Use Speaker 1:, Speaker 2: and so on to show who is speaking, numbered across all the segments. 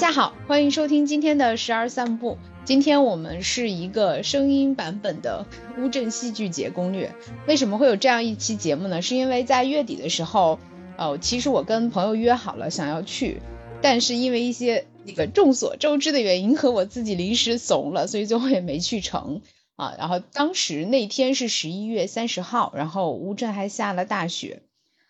Speaker 1: 大家好，欢迎收听今天的十二散步。今天我们是一个声音版本的乌镇戏剧节攻略。为什么会有这样一期节目呢？是因为在月底的时候，呃，其实我跟朋友约好了想要去，但是因为一些那个众所周知的原因和我自己临时怂了，所以最后也没去成啊。然后当时那天是十一月三十号，然后乌镇还下了大雪，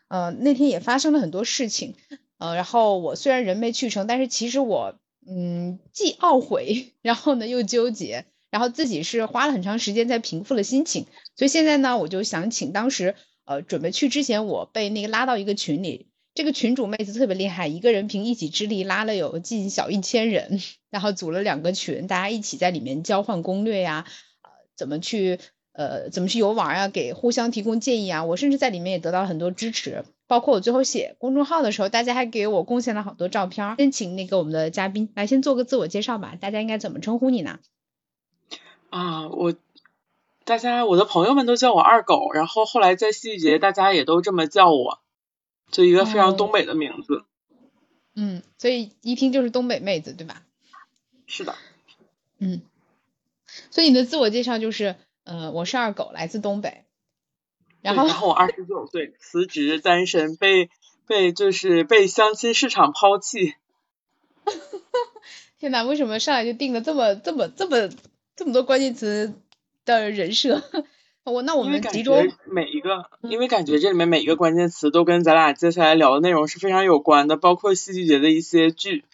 Speaker 1: 呃，那天也发生了很多事情。呃，然后我虽然人没去成，但是其实我，嗯，既懊悔，然后呢又纠结，然后自己是花了很长时间在平复了心情，所以现在呢，我就想请当时，呃，准备去之前，我被那个拉到一个群里，这个群主妹子特别厉害，一个人凭一己之力拉了有近小一千人，然后组了两个群，大家一起在里面交换攻略呀，呃，怎么去，呃，怎么去游玩啊，给互相提供建议啊，我甚至在里面也得到了很多支持。包括我最后写公众号的时候，大家还给我贡献了好多照片。先请那个我们的嘉宾来先做个自我介绍吧，大家应该怎么称呼你呢？
Speaker 2: 啊，我大家我的朋友们都叫我二狗，然后后来在戏剧节大家也都这么叫我，就一个非常东北的名字。
Speaker 1: 嗯，所以一听就是东北妹子，对吧？
Speaker 2: 是的。
Speaker 1: 嗯，所以你的自我介绍就是，呃，我是二狗，来自东北。然后，
Speaker 2: 然后我二十九岁，辞职单身，被被就是被相亲市场抛弃。
Speaker 1: 天哪，为什么上来就定了这么这么这么这么多关键词的人设？我那我们集中
Speaker 2: 每一个，因为感觉这里面每一个关键词都跟咱俩接下来聊的内容是非常有关的，包括戏剧节的一些剧。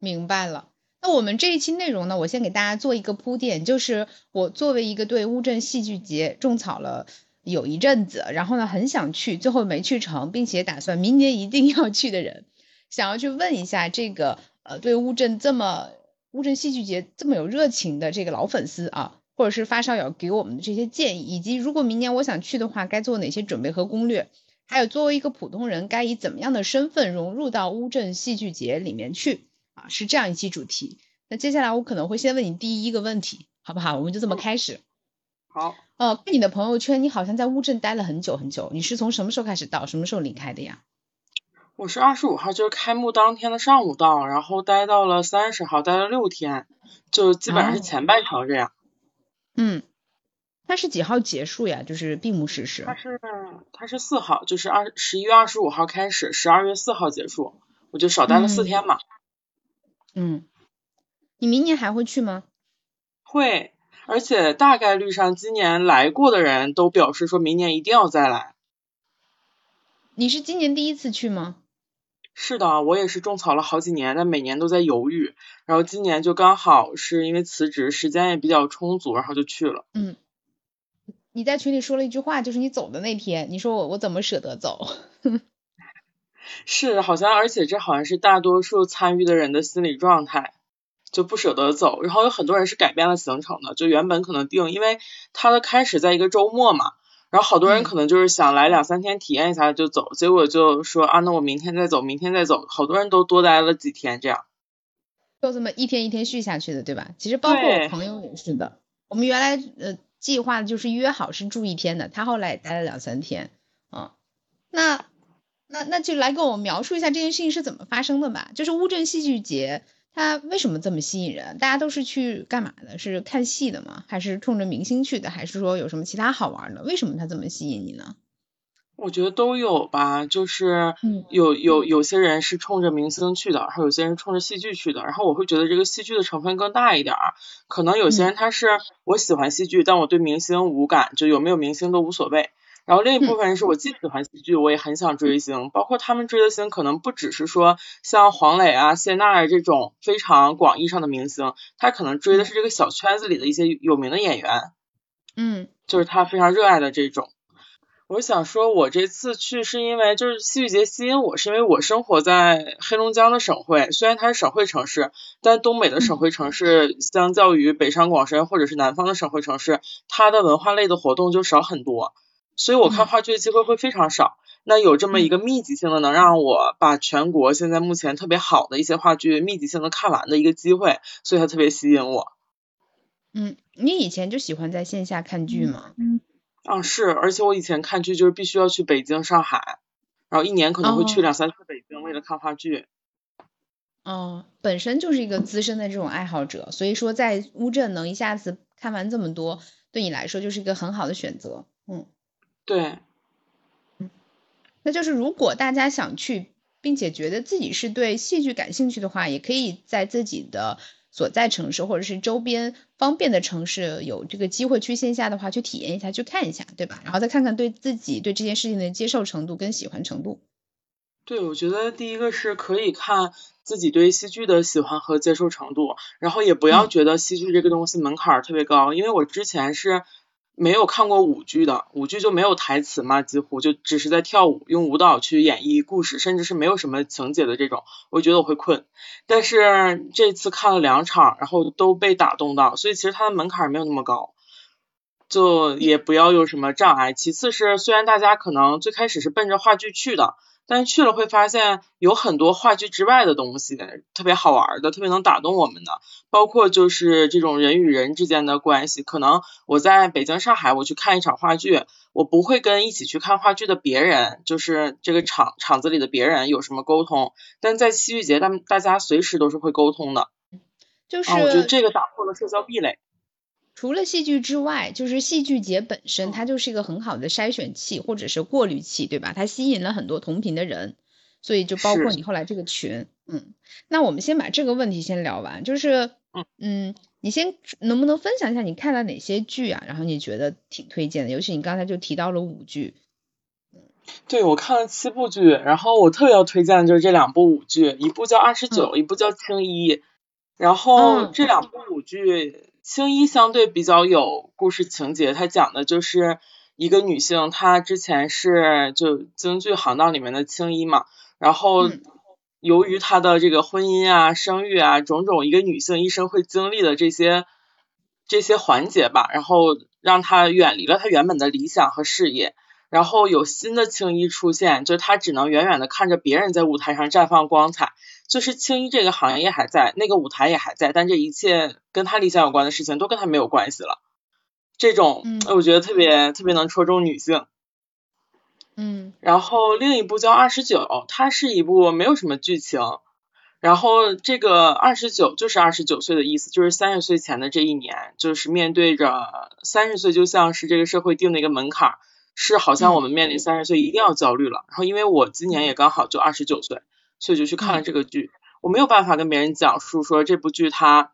Speaker 1: 明白了，那我们这一期内容呢，我先给大家做一个铺垫，就是我作为一个对乌镇戏剧节种草了。有一阵子，然后呢，很想去，最后没去成，并且打算明年一定要去的人，想要去问一下这个呃，对乌镇这么乌镇戏剧节这么有热情的这个老粉丝啊，或者是发烧友给我们的这些建议，以及如果明年我想去的话，该做哪些准备和攻略，还有作为一个普通人，该以怎么样的身份融入到乌镇戏剧节里面去啊？是这样一期主题。那接下来我可能会先问你第一个问题，好不好？我们就这么开始。
Speaker 2: 好。
Speaker 1: 呃，看你的朋友圈，你好像在乌镇待了很久很久。你是从什么时候开始到，什么时候离开的呀？
Speaker 2: 我是二十五号，就是开幕当天的上午到，然后待到了三十号，待了六天，就基本上是前半程这样。
Speaker 1: 嗯，它是几号结束呀？就是闭幕式是？
Speaker 2: 它是它是四号，就是二十一月二十五号开始，十二月四号结束，我就少待了四天嘛。
Speaker 1: 嗯，你明年还会去吗？
Speaker 2: 会。而且大概率上，今年来过的人都表示说明年一定要再来。
Speaker 1: 你是今年第一次去吗？
Speaker 2: 是的，我也是种草了好几年，但每年都在犹豫。然后今年就刚好是因为辞职，时间也比较充足，然后就去了。
Speaker 1: 嗯。你在群里说了一句话，就是你走的那天，你说我我怎么舍得走？
Speaker 2: 是，好像而且这好像是大多数参与的人的心理状态。就不舍得走，然后有很多人是改变了行程的，就原本可能定，因为它的开始在一个周末嘛，然后好多人可能就是想来两三天体验一下就走，结果就说啊，那我明天再走，明天再走，好多人都多待了几天这样，
Speaker 1: 就这么一天一天续下去的，对吧？其实包括我朋友也是的，我们原来呃计划的就是约好是住一天的，他后来也待了两三天，啊，那那那就来跟我描述一下这件事情是怎么发生的吧，就是乌镇戏剧节。它为什么这么吸引人？大家都是去干嘛的？是看戏的吗？还是冲着明星去的？还是说有什么其他好玩的？为什么它这么吸引你呢？
Speaker 2: 我觉得都有吧，就是有有有些人是冲着明星去的，然后有些人冲着戏剧去的。然后我会觉得这个戏剧的成分更大一点儿。可能有些人他是我喜欢戏剧，但我对明星无感，就有没有明星都无所谓。然后另一部分人是我既喜欢喜剧，我也很想追星，包括他们追的星可能不只是说像黄磊啊、谢娜啊这种非常广义上的明星，他可能追的是这个小圈子里的一些有名的演员，
Speaker 1: 嗯，
Speaker 2: 就是他非常热爱的这种。我想说，我这次去是因为就是戏剧节吸引我，是因为我生活在黑龙江的省会，虽然它是省会城市，但东北的省会城市相较于北上广深或者是南方的省会城市，它的文化类的活动就少很多。所以我看话剧的机会会非常少，那有这么一个密集性的，能让我把全国现在目前特别好的一些话剧密集性的看完的一个机会，所以它特别吸引我。
Speaker 1: 嗯，你以前就喜欢在线下看剧吗？
Speaker 2: 嗯，啊是，而且我以前看剧就是必须要去北京、上海，然后一年可能会去两三次北京，为了看话剧。
Speaker 1: 嗯，本身就是一个资深的这种爱好者，所以说在乌镇能一下子看完这么多，对你来说就是一个很好的选择。嗯，
Speaker 2: 对，
Speaker 1: 嗯，那就是如果大家想去，并且觉得自己是对戏剧感兴趣的话，也可以在自己的所在城市或者是周边方便的城市有这个机会去线下的话，去体验一下，去看一下，对吧？然后再看看对自己对这件事情的接受程度跟喜欢程度。
Speaker 2: 对，我觉得第一个是可以看自己对戏剧的喜欢和接受程度，然后也不要觉得戏剧这个东西门槛特别高，因为我之前是没有看过舞剧的，舞剧就没有台词嘛，几乎就只是在跳舞，用舞蹈去演绎故事，甚至是没有什么情节的这种，我觉得我会困。但是这次看了两场，然后都被打动到，所以其实它的门槛没有那么高，就也不要有什么障碍。其次是虽然大家可能最开始是奔着话剧去的。但去了会发现有很多话剧之外的东西，特别好玩的，特别能打动我们的，包括就是这种人与人之间的关系。可能我在北京、上海，我去看一场话剧，我不会跟一起去看话剧的别人，就是这个场场子里的别人有什么沟通，但在戏剧节，他们大家随时都是会沟通的。
Speaker 1: 就是
Speaker 2: 我觉得这个打破了社交壁垒。
Speaker 1: 除了戏剧之外，就是戏剧节本身，它就是一个很好的筛选器或者是过滤器，对吧？它吸引了很多同频的人，所以就包括你后来这个群。嗯，那我们先把这个问题先聊完，就是嗯，你先能不能分享一下你看了哪些剧啊？然后你觉得挺推荐的，尤其你刚才就提到了舞剧。
Speaker 2: 对，我看了七部剧，然后我特别要推荐的就是这两部舞剧，一部叫《二十九》，一部叫《青衣》，然后这两部舞剧。青衣相对比较有故事情节，它讲的就是一个女性，她之前是就京剧行当里面的青衣嘛，然后由于她的这个婚姻啊、生育啊种种，一个女性一生会经历的这些这些环节吧，然后让她远离了她原本的理想和事业。然后有新的青衣出现，就她只能远远的看着别人在舞台上绽放光彩，就是青衣这个行业还在，那个舞台也还在，但这一切跟他理想有关的事情都跟他没有关系了。这种嗯我觉得特别特别能戳中女性。
Speaker 1: 嗯。
Speaker 2: 然后另一部叫二十九，它是一部没有什么剧情，然后这个二十九就是二十九岁的意思，就是三十岁前的这一年，就是面对着三十岁就像是这个社会定的一个门槛。是好像我们面临三十岁一定要焦虑了，然后因为我今年也刚好就二十九岁，所以就去看了这个剧。我没有办法跟别人讲述说这部剧它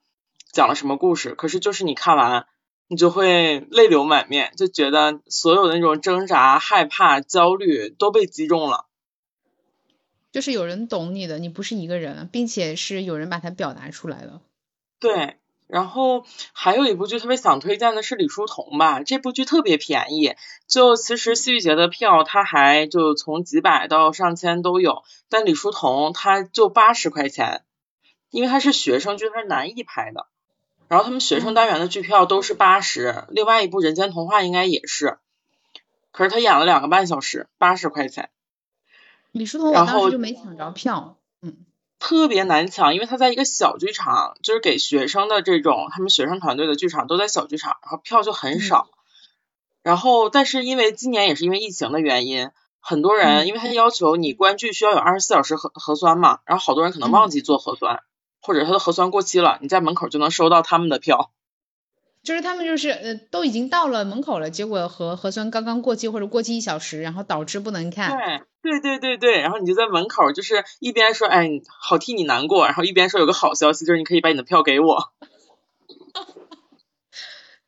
Speaker 2: 讲了什么故事，可是就是你看完，你就会泪流满面，就觉得所有的那种挣扎、害怕、焦虑都被击中了。
Speaker 1: 就是有人懂你的，你不是一个人，并且是有人把它表达出来了。
Speaker 2: 对。然后还有一部剧特别想推荐的是李叔同吧，这部剧特别便宜，就其实戏剧节的票它还就从几百到上千都有，但李叔同他就八十块钱，因为他是学生剧，他是南艺拍的，然后他们学生单元的剧票都是八十，另外一部人间童话应该也是，可是他演了两个半小时，八十块钱。
Speaker 1: 李叔同我当时就没抢着票，嗯。
Speaker 2: 特别难抢，因为他在一个小剧场，就是给学生的这种，他们学生团队的剧场都在小剧场，然后票就很少。然后，但是因为今年也是因为疫情的原因，很多人，因为他要求你观剧需要有二十四小时核核酸嘛，然后好多人可能忘记做核酸，或者他的核酸过期了，你在门口就能收到他们的票。
Speaker 1: 就是他们就是呃都已经到了门口了，结果核核酸刚刚过期或者过期一小时，然后导致不能看。
Speaker 2: 对对对对对，然后你就在门口，就是一边说哎好替你难过，然后一边说有个好消息，就是你可以把你的票给我。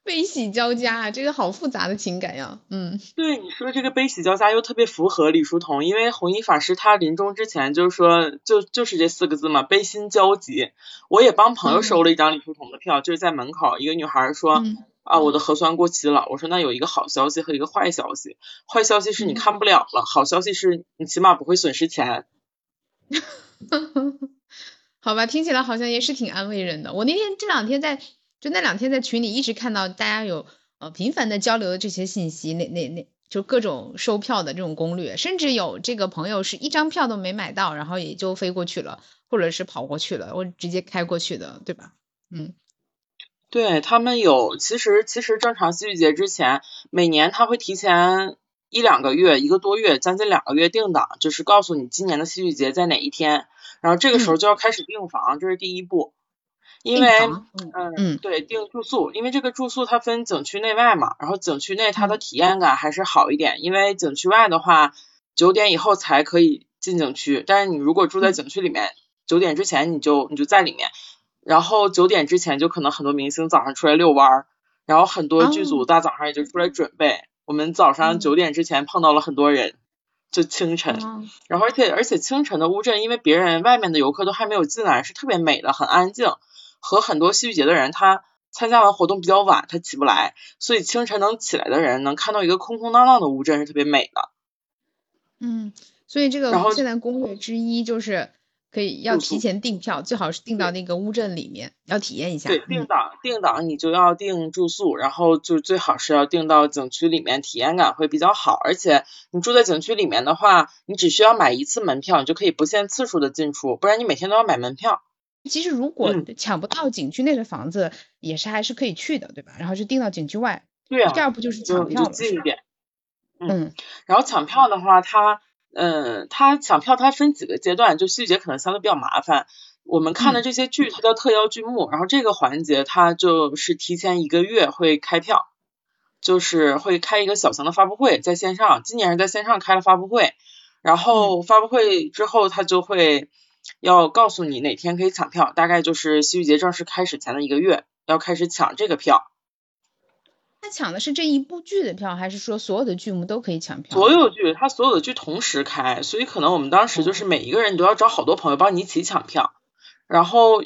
Speaker 1: 悲喜交加啊，这个好复杂的情感呀，嗯。
Speaker 2: 对你说这个悲喜交加又特别符合李叔同，因为弘一法师他临终之前就是说就就是这四个字嘛，悲心交集。我也帮朋友收了一张李叔同的票，就是在门口一个女孩说啊我的核酸过期了，我说那有一个好消息和一个坏消息，坏消息是你看不了了，好消息是你起码不会损失钱。
Speaker 1: 好吧，听起来好像也是挺安慰人的。我那天这两天在。就那两天在群里一直看到大家有呃频繁的交流的这些信息，那那那就各种收票的这种攻略，甚至有这个朋友是一张票都没买到，然后也就飞过去了，或者是跑过去了，我直接开过去的，对吧？嗯，
Speaker 2: 对他们有，其实其实正常戏剧节之前，每年他会提前一两个月，一个多月，将近两个月定档，就是告诉你今年的戏剧节在哪一天。然后这个时候就要开始订房，这是第一步。因为，嗯嗯，对，订住宿，因为这个住宿它分景区内外嘛，然后景区内它的体验感还是好一点，因为景区外的话，九点以后才可以进景区，但是你如果住在景区里面，九点之前你就你就在里面，然后九点之前就可能很多明星早上出来遛弯儿，然后很多剧组大早上也就出来准备，我们早上九点之前碰到了很多人，就清晨，然后而且而且清晨的乌镇，因为别人外面的游客都还没有进来，是特别美的，很安静。和很多戏剧节的人，他参加完活动比较晚，他起不来，所以清晨能起来的人能看到一个空空荡荡的乌镇是特别美的。
Speaker 1: 嗯，所以这个现在攻略之一就是可以要提前订票，最好是订到那个乌镇里面，要体验一下。
Speaker 2: 对，定档定档你就要订住宿，然后就最好是要订到景区里面，体验感会比较好。而且你住在景区里面的话，你只需要买一次门票，你就可以不限次数的进出，不然你每天都要买门票。
Speaker 1: 其实如果抢不到景区内的房子，也是还是可以去的，对吧？然后就定到景区外。
Speaker 2: 对啊。
Speaker 1: 第二步就是抢票
Speaker 2: 近一点。嗯。然后抢票的话，它，嗯，它抢票它分几个阶段，就细节可能相对比较麻烦。我们看的这些剧，它叫特邀剧目，然后这个环节它就是提前一个月会开票，就是会开一个小型的发布会，在线上，今年是在线上开了发布会，然后发布会之后，它就会。要告诉你哪天可以抢票，大概就是戏剧节正式开始前的一个月，要开始抢这个票。
Speaker 1: 他抢的是这一部剧的票，还是说所有的剧目都可以抢票？
Speaker 2: 所有剧，他所有的剧同时开，所以可能我们当时就是每一个人都要找好多朋友帮你一起抢票。然后，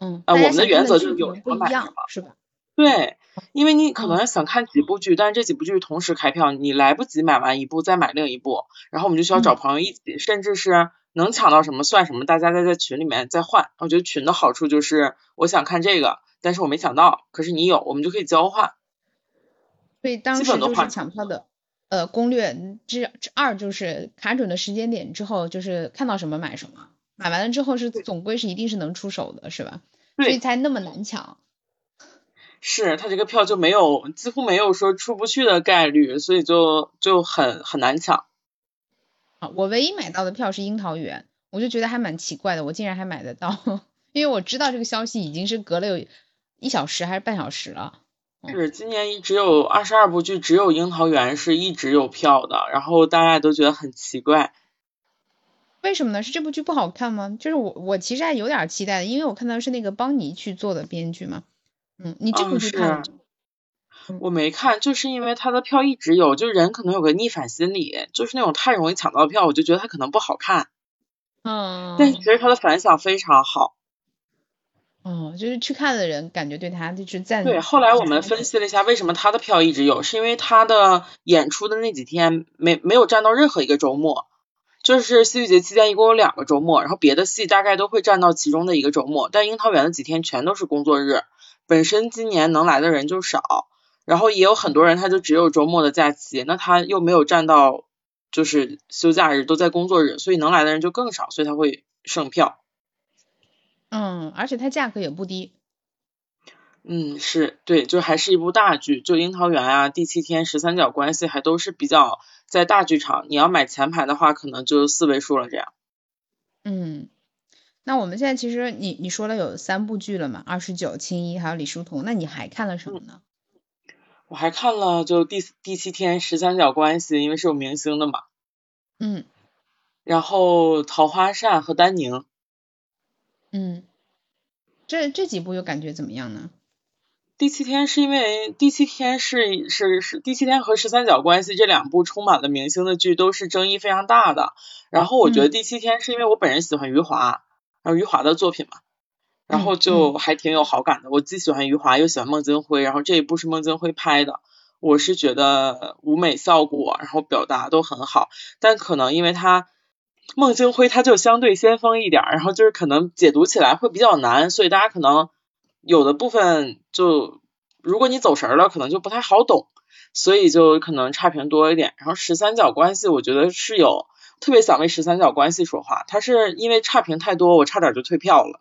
Speaker 1: 嗯，
Speaker 2: 呃，我们的原则就是有什么买什么，
Speaker 1: 是吧？
Speaker 2: 对，因为你可能想看几部剧，但是这几部剧同时开票，你来不及买完一部再买另一部，然后我们就需要找朋友一起，甚至是。能抢到什么算什么，大家再在群里面再换。我觉得群的好处就是，我想看这个，但是我没抢到，可是你有，我们就可以交换。
Speaker 1: 所以当时就是抢票的，呃，攻略之之二就是卡准的时间点之后，就是看到什么买什么，买完了之后是总归是一定是能出手的，是吧？所以才那么难抢。
Speaker 2: 是他这个票就没有几乎没有说出不去的概率，所以就就很很难抢。
Speaker 1: 我唯一买到的票是樱桃园，我就觉得还蛮奇怪的，我竟然还买得到，因为我知道这个消息已经是隔了有一小时还是半小时了。
Speaker 2: 是今年只有二十二部剧，只有樱桃园是一直有票的，然后大家都觉得很奇怪。
Speaker 1: 为什么呢？是这部剧不好看吗？就是我我其实还有点期待的，因为我看到是那个邦尼去做的编剧嘛。嗯，你这部剧看了？
Speaker 2: 我没看，就是因为他的票一直有，就人可能有个逆反心理，就是那种太容易抢到票，我就觉得他可能不好看。
Speaker 1: 嗯。
Speaker 2: 但其实他的反响非常好。
Speaker 1: 哦，就是去看的人感觉对他就是赞。
Speaker 2: 对，后来我们分析了一下，为什么他的票一直有，是因为他的演出的那几天没没有占到任何一个周末，就是戏剧节期间一共有两个周末，然后别的戏大概都会占到其中的一个周末，但樱桃园的几天全都是工作日，本身今年能来的人就少。然后也有很多人，他就只有周末的假期，那他又没有占到就是休假日，都在工作日，所以能来的人就更少，所以他会剩票。
Speaker 1: 嗯，而且它价格也不低。
Speaker 2: 嗯，是对，就还是一部大剧，就樱桃园啊、第七天、十三角关系还都是比较在大剧场，你要买前排的话，可能就四位数了这样。
Speaker 1: 嗯，那我们现在其实你你说了有三部剧了嘛，二十九、青衣还有李叔同，那你还看了什么呢？
Speaker 2: 我还看了就第第七天十三角关系，因为是有明星的嘛。
Speaker 1: 嗯。
Speaker 2: 然后桃花扇和丹宁。
Speaker 1: 嗯。这这几部又感觉怎么样呢？
Speaker 2: 第七天是因为第七天是是是第七天和十三角关系这两部充满了明星的剧都是争议非常大的。然后我觉得第七天是因为我本人喜欢余华，然后余华的作品嘛。然后就还挺有好感的，我既喜欢余华又喜欢孟京辉，然后这一部是孟京辉拍的，我是觉得舞美效果，然后表达都很好，但可能因为他孟京辉他就相对先锋一点，然后就是可能解读起来会比较难，所以大家可能有的部分就如果你走神了，可能就不太好懂，所以就可能差评多一点。然后十三角关系，我觉得是有特别想为十三角关系说话，他是因为差评太多，我差点就退票了。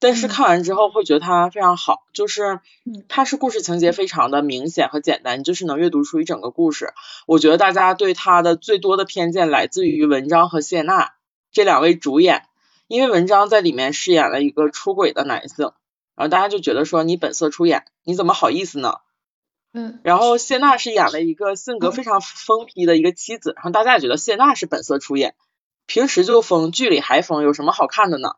Speaker 2: 但是看完之后会觉得它非常好，就是它是故事情节非常的明显和简单，就是能阅读出一整个故事。我觉得大家对它的最多的偏见来自于文章和谢娜这两位主演，因为文章在里面饰演了一个出轨的男性，然后大家就觉得说你本色出演，你怎么好意思呢？
Speaker 1: 嗯，
Speaker 2: 然后谢娜是演了一个性格非常疯批的一个妻子，然后大家也觉得谢娜是本色出演，平时就疯，剧里还疯，有什么好看的呢？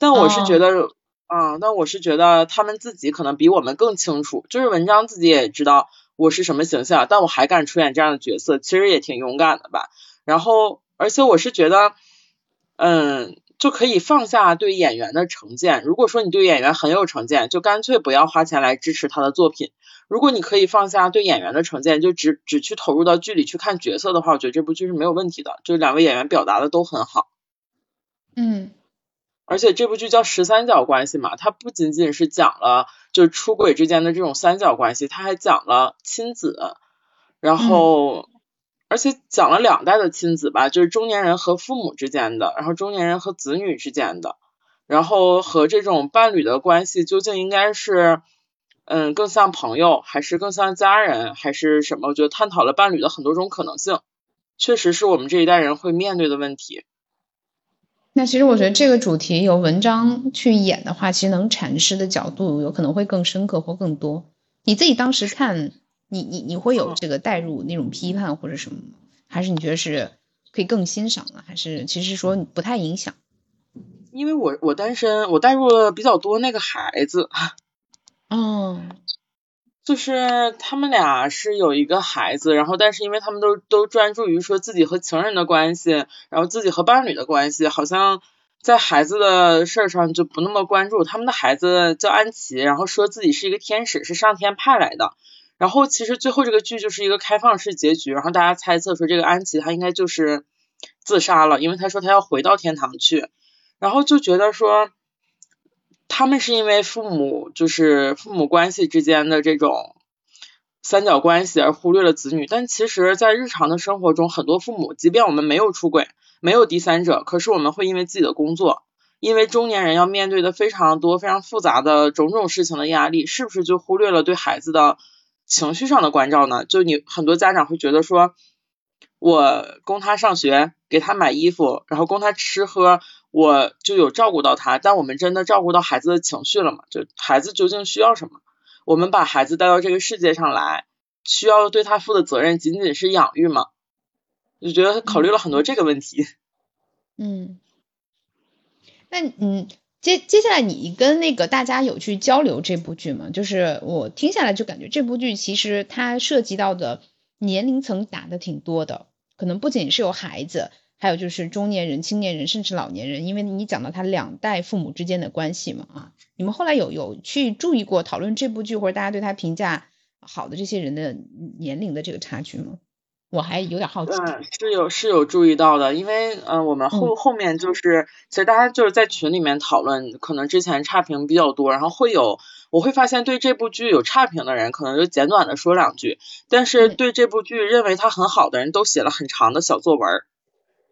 Speaker 2: 但我是觉得，啊，但我是觉得他们自己可能比我们更清楚，就是文章自己也知道我是什么形象，但我还敢出演这样的角色，其实也挺勇敢的吧。然后，而且我是觉得，嗯。就可以放下对演员的成见。如果说你对演员很有成见，就干脆不要花钱来支持他的作品。如果你可以放下对演员的成见，就只只去投入到剧里去看角色的话，我觉得这部剧是没有问题的。就是两位演员表达的都很好。
Speaker 1: 嗯，
Speaker 2: 而且这部剧叫十三角关系嘛，它不仅仅是讲了就是出轨之间的这种三角关系，它还讲了亲子，然后。而且讲了两代的亲子吧，就是中年人和父母之间的，然后中年人和子女之间的，然后和这种伴侣的关系究竟应该是，嗯，更像朋友，还是更像家人，还是什么？我觉得探讨了伴侣的很多种可能性，确实是我们这一代人会面对的问题。
Speaker 1: 那其实我觉得这个主题由文章去演的话，其实能阐释的角度有可能会更深刻或更多。你自己当时看。你你你会有这个带入那种批判或者什么吗？还是你觉得是可以更欣赏的？还是其实说不太影响？
Speaker 2: 因为我我单身，我带入了比较多那个孩子。
Speaker 1: 哦，
Speaker 2: 就是他们俩是有一个孩子，然后但是因为他们都都专注于说自己和情人的关系，然后自己和伴侣的关系，好像在孩子的事儿上就不那么关注。他们的孩子叫安琪，然后说自己是一个天使，是上天派来的。然后其实最后这个剧就是一个开放式结局，然后大家猜测说这个安琪她应该就是自杀了，因为她说她要回到天堂去，然后就觉得说他们是因为父母就是父母关系之间的这种三角关系而忽略了子女，但其实，在日常的生活中，很多父母即便我们没有出轨，没有第三者，可是我们会因为自己的工作，因为中年人要面对的非常多非常复杂的种种事情的压力，是不是就忽略了对孩子的？情绪上的关照呢，就你很多家长会觉得说，我供他上学，给他买衣服，然后供他吃喝，我就有照顾到他。但我们真的照顾到孩子的情绪了吗？就孩子究竟需要什么？我们把孩子带到这个世界上来，需要对他负的责任仅仅是养育吗？就觉得考虑了很多这个问题。
Speaker 1: 嗯，那嗯。接接下来，你跟那个大家有去交流这部剧吗？就是我听下来就感觉这部剧其实它涉及到的年龄层打的挺多的，可能不仅是有孩子，还有就是中年人、青年人，甚至老年人。因为你讲到他两代父母之间的关系嘛，啊，你们后来有有去注意过讨论这部剧或者大家对他评价好的这些人的年龄的这个差距吗？我还有点好奇，
Speaker 2: 嗯，是有是有注意到的，因为呃，我们后后面就是，其实大家就是在群里面讨论，可能之前差评比较多，然后会有，我会发现对这部剧有差评的人，可能就简短的说两句，但是对这部剧认为它很好的人都写了很长的小作文，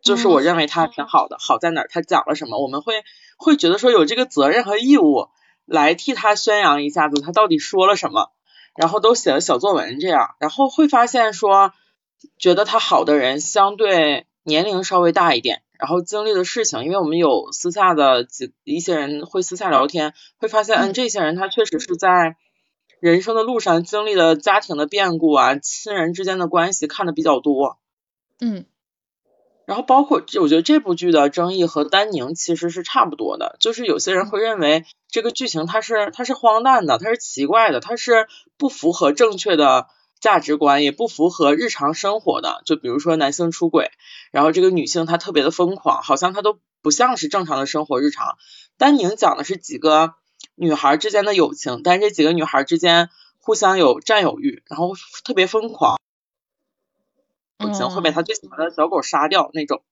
Speaker 2: 就是我认为它挺好的，好在哪儿，它讲了什么，我们会会觉得说有这个责任和义务来替他宣扬一下子他到底说了什么，然后都写了小作文这样，然后会发现说。觉得他好的人相对年龄稍微大一点，然后经历的事情，因为我们有私下的几一些人会私下聊天，会发现，嗯，这些人他确实是在人生的路上经历了家庭的变故啊，亲人之间的关系看的比较多，
Speaker 1: 嗯，
Speaker 2: 然后包括我觉得这部剧的争议和丹宁其实是差不多的，就是有些人会认为这个剧情它是它是荒诞的，它是奇怪的，它是不符合正确的。价值观也不符合日常生活的，就比如说男性出轨，然后这个女性她特别的疯狂，好像她都不像是正常的生活日常。丹宁讲的是几个女孩之间的友情，但是这几个女孩之间互相有占有欲，然后特别疯狂，友情会被他最喜欢的小狗杀掉那种。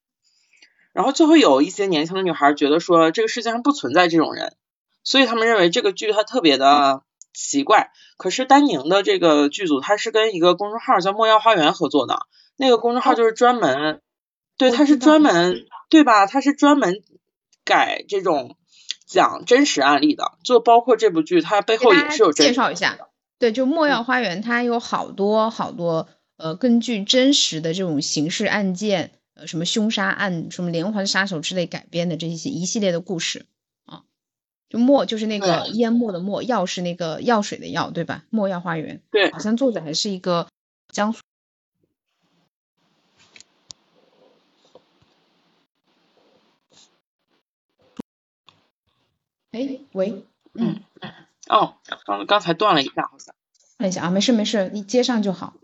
Speaker 2: 然后就会有一些年轻的女孩觉得说这个世界上不存在这种人，所以他们认为这个剧它特别的。奇怪，可是丹宁的这个剧组，它是跟一个公众号叫莫要花园合作的，那个公众号就是专门，对，他是专门，对吧？他是专门改这种讲真实案例的，就包括这部剧，它背后也是有
Speaker 1: 介绍一下。对，就莫要花园，它有好多好多呃，根据真实的这种刑事案件呃什么凶杀案、什么连环杀手之类改编的这些一系列的故事啊。就墨就是那个淹没的墨，药是那个药水的药，对吧？墨药花园，
Speaker 2: 对，
Speaker 1: 好像作者还是一个江苏。哎，喂，嗯，
Speaker 2: 哦，刚刚才断了一下，好像。
Speaker 1: 看一下啊，没事没事，你接上就好，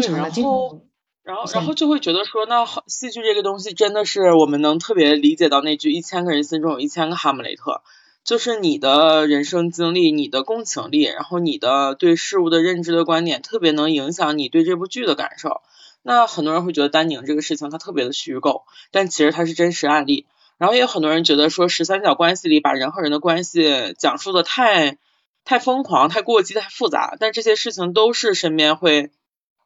Speaker 1: 正常的。
Speaker 2: 然后，然后，然后就会觉得说，那戏剧这个东西真的是我们能特别理解到那句“一千个人心中有一千个哈姆雷特”，就是你的人生经历、你的共情力，然后你的对事物的认知的观点，特别能影响你对这部剧的感受。那很多人会觉得丹宁这个事情它特别的虚构，但其实它是真实案例。然后也有很多人觉得说十三角关系里把人和人的关系讲述的太太疯狂、太过激、太复杂，但这些事情都是身边会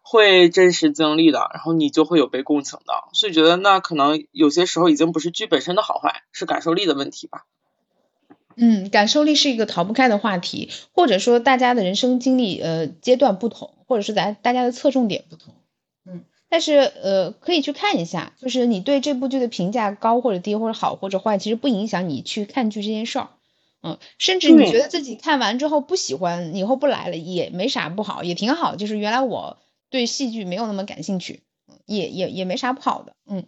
Speaker 2: 会真实经历的，然后你就会有被共情的，所以觉得那可能有些时候已经不是剧本身的好坏，是感受力的问题吧。
Speaker 1: 嗯，感受力是一个逃不开的话题，或者说大家的人生经历呃阶段不同，或者是咱大家的侧重点不同。嗯但是呃，可以去看一下，就是你对这部剧的评价高或者低，或者好或者坏，其实不影响你去看剧这件事儿。嗯，甚至你觉得自己看完之后不喜欢，以后不来了也没啥不好，也挺好。就是原来我对戏剧没有那么感兴趣，也也也没啥不好的。嗯。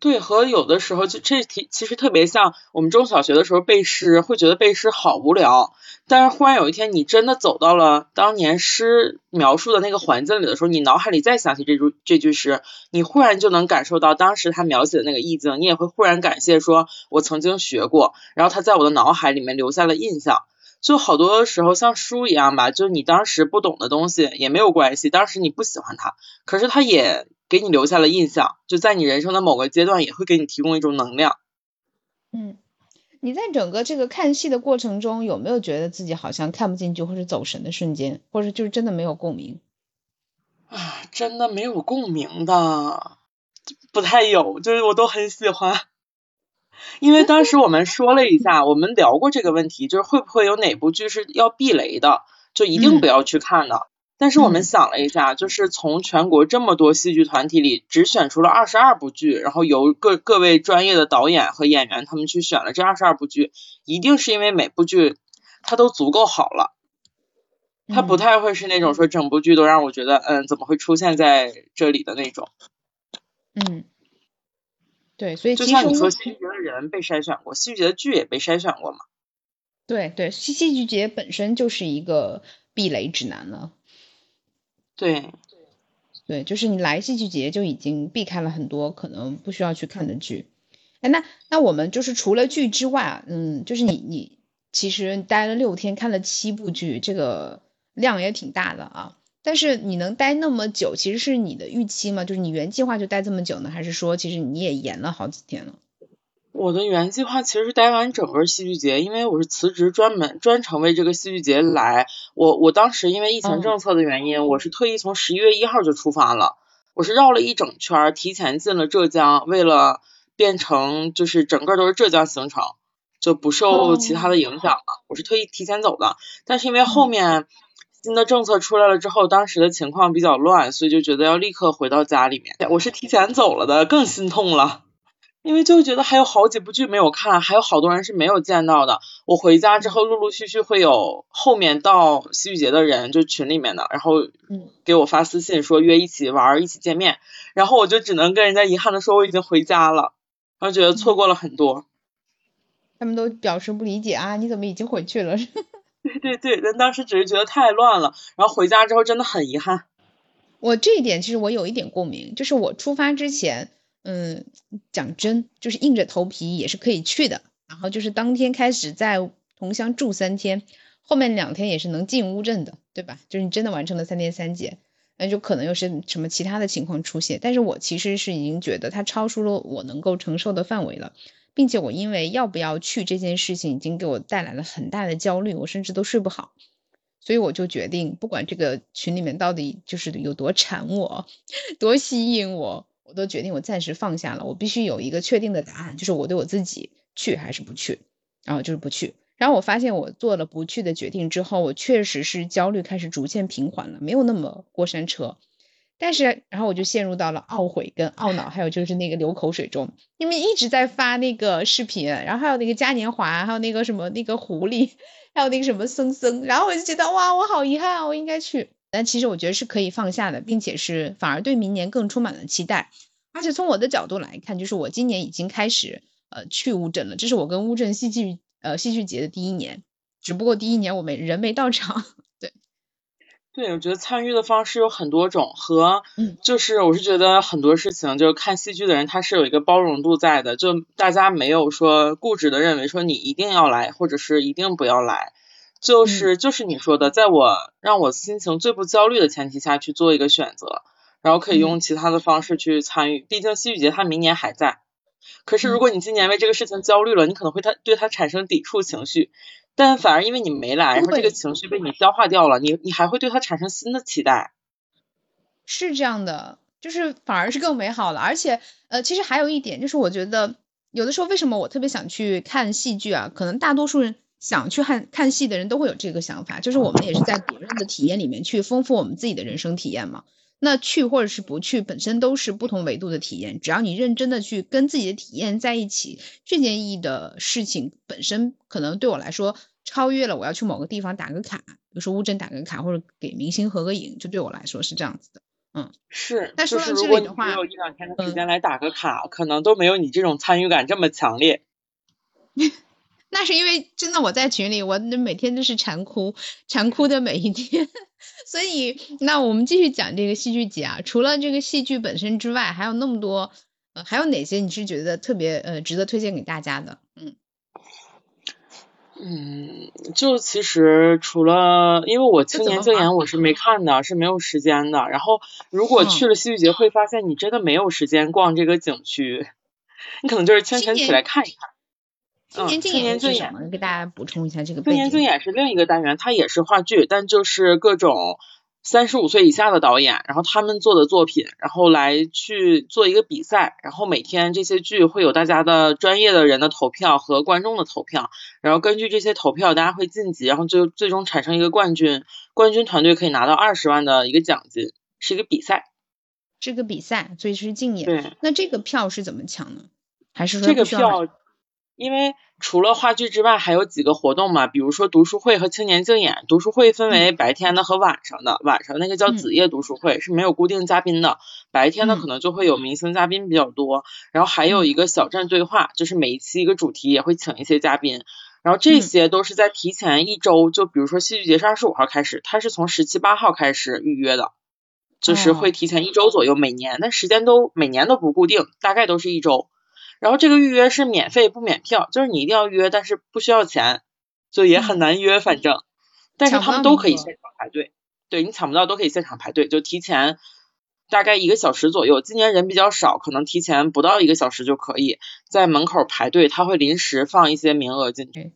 Speaker 2: 对，和有的时候就这题其实特别像我们中小学的时候背诗，会觉得背诗好无聊。但是忽然有一天，你真的走到了当年诗描述的那个环境里的时候，你脑海里再想起这句这句诗，你忽然就能感受到当时他描写的那个意境，你也会忽然感谢说，我曾经学过，然后他在我的脑海里面留下了印象。就好多时候像书一样吧，就你当时不懂的东西也没有关系，当时你不喜欢它，可是它也。给你留下了印象，就在你人生的某个阶段，也会给你提供一种能量。
Speaker 1: 嗯，你在整个这个看戏的过程中，有没有觉得自己好像看不进去，或者走神的瞬间，或者就是真的没有共鸣？
Speaker 2: 啊，真的没有共鸣的，不太有，就是我都很喜欢。因为当时我们说了一下，我们聊过这个问题，就是会不会有哪部剧是要避雷的，就一定不要去看的。但是我们想了一下，就是从全国这么多戏剧团体里，只选出了二十二部剧，然后由各各位专业的导演和演员他们去选了这二十二部剧，一定是因为每部剧它都足够好了，它不太会是那种说整部剧都让我觉得，嗯，怎么会出现在这里的那种。
Speaker 1: 嗯，对，所以
Speaker 2: 就像你说，人被筛选过，戏剧节的剧也被筛选过嘛。
Speaker 1: 对对，戏戏剧节本身就是一个避雷指南了。
Speaker 2: 对，
Speaker 1: 对，就是你来戏剧节就已经避开了很多可能不需要去看的剧。哎，那那我们就是除了剧之外，嗯，就是你你其实待了六天，看了七部剧，这个量也挺大的啊。但是你能待那么久，其实是你的预期吗？就是你原计划就待这么久呢，还是说其实你也延了好几天了？
Speaker 2: 我的原计划其实是待完整个戏剧节，因为我是辞职专门专程为这个戏剧节来。我我当时因为疫情政策的原因，我是特意从十一月一号就出发了，我是绕了一整圈，提前进了浙江，为了变成就是整个都是浙江行程，就不受其他的影响了。我是特意提前走的，但是因为后面新的政策出来了之后，当时的情况比较乱，所以就觉得要立刻回到家里面。我是提前走了的，更心痛了。因为就觉得还有好几部剧没有看，还有好多人是没有见到的。我回家之后，陆陆续续会有后面到戏剧节的人，就群里面的，然后给我发私信说约一起玩，一起见面。然后我就只能跟人家遗憾的说我已经回家了，然后觉得错过了很多。
Speaker 1: 他们都表示不理解啊，你怎么已经回去了？
Speaker 2: 对对对，但当时只是觉得太乱了，然后回家之后真的很遗憾。
Speaker 1: 我这一点其实我有一点共鸣，就是我出发之前。嗯，讲真，就是硬着头皮也是可以去的。然后就是当天开始在桐乡住三天，后面两天也是能进乌镇的，对吧？就是你真的完成了三天三节，那就可能又是什么其他的情况出现。但是我其实是已经觉得它超出了我能够承受的范围了，并且我因为要不要去这件事情已经给我带来了很大的焦虑，我甚至都睡不好，所以我就决定，不管这个群里面到底就是有多馋我，多吸引我。我都决定，我暂时放下了。我必须有一个确定的答案，就是我对我自己去还是不去，然后就是不去。然后我发现，我做了不去的决定之后，我确实是焦虑开始逐渐平缓了，没有那么过山车。但是，然后我就陷入到了懊悔跟懊恼，还有就是那个流口水中，因为一直在发那个视频，然后还有那个嘉年华，还有那个什么那个狐狸，还有那个什么森森，然后我就觉得哇，我好遗憾，我应该去。但其实我觉得是可以放下的，并且是反而对明年更充满了期待。而且从我的角度来看，就是我今年已经开始呃去乌镇了，这是我跟乌镇戏剧呃戏剧节的第一年，只不过第一年我没人没到场。
Speaker 2: 对，我觉得参与的方式有很多种，和就是我是觉得很多事情，就是看戏剧的人他是有一个包容度在的，就大家没有说固执的认为说你一定要来，或者是一定不要来，就是就是你说的，在我让我心情最不焦虑的前提下去做一个选择，然后可以用其他的方式去参与，毕竟戏剧节它明年还在。可是如果你今年为这个事情焦虑了，你可能会他对他产生抵触情绪。但反而因为你没来，然后这个情绪被你消化掉了，你你还会对他产生新的期待。
Speaker 1: 是这样的，就是反而是更美好了。而且，呃，其实还有一点，就是我觉得有的时候为什么我特别想去看戏剧啊？可能大多数人想去看看戏的人都会有这个想法，就是我们也是在别人的体验里面去丰富我们自己的人生体验嘛。那去或者是不去，本身都是不同维度的体验。只要你认真的去跟自己的体验在一起，这件意义的事情本身可能对我来说超越了我要去某个地方打个卡，比如说乌镇打个卡或者给明星合个影，就对我来说是这样子的。嗯，
Speaker 2: 是。
Speaker 1: 但
Speaker 2: 说到这里的话，有一两天的时间来打个卡，可能都没有你这种参与感这么强烈。
Speaker 1: 那是因为真的我在群里，我每天都是馋哭，馋哭的每一天。所以，那我们继续讲这个戏剧节啊。除了这个戏剧本身之外，还有那么多，呃，还有哪些你是觉得特别呃值得推荐给大家的？
Speaker 2: 嗯嗯，就其实除了，因为我青年竞演我是没看的，是没有时间的。然后，如果去了戏剧节，会发现你真的没有时间逛这个景区，你可能就是清晨起来看一看。
Speaker 1: 青年竞演是什么？给大家补充一下这个。青年竞
Speaker 2: 演是另一个单元，它也是话剧，但就是各种三十五岁以下的导演，然后他们做的作品，然后来去做一个比赛，然后每天这些剧会有大家的专业的人的投票和观众的投票，然后根据这些投票，大家会晋级，然后就最终产生一个冠军，冠军团队可以拿到二十万的一个奖金，是一个比赛。
Speaker 1: 这个比赛，所以是竞演。
Speaker 2: 对。
Speaker 1: 那这个票是怎么抢呢？还是说
Speaker 2: 这个票？因为除了话剧之外，还有几个活动嘛，比如说读书会和青年竞演。读书会分为白天的和晚上的，晚上那个叫子夜读书会，是没有固定嘉宾的。白天的可能就会有明星嘉宾比较多，然后还有一个小站对话，就是每一期一个主题也会请一些嘉宾，然后这些都是在提前一周，就比如说戏剧节是二十五号开始，它是从十七八号开始预约的，就是会提前一周左右，每年但时间都每年都不固定，大概都是一周。然后这个预约是免费不免票，就是你一定要约，但是不需要钱，就也很难约，反正，但是他们都可以现场排队，对你抢不到都可以现场排队，就提前大概一个小时左右。今年人比较少，可能提前不到一个小时就可以在门口排队，他会临时放一些名额进去。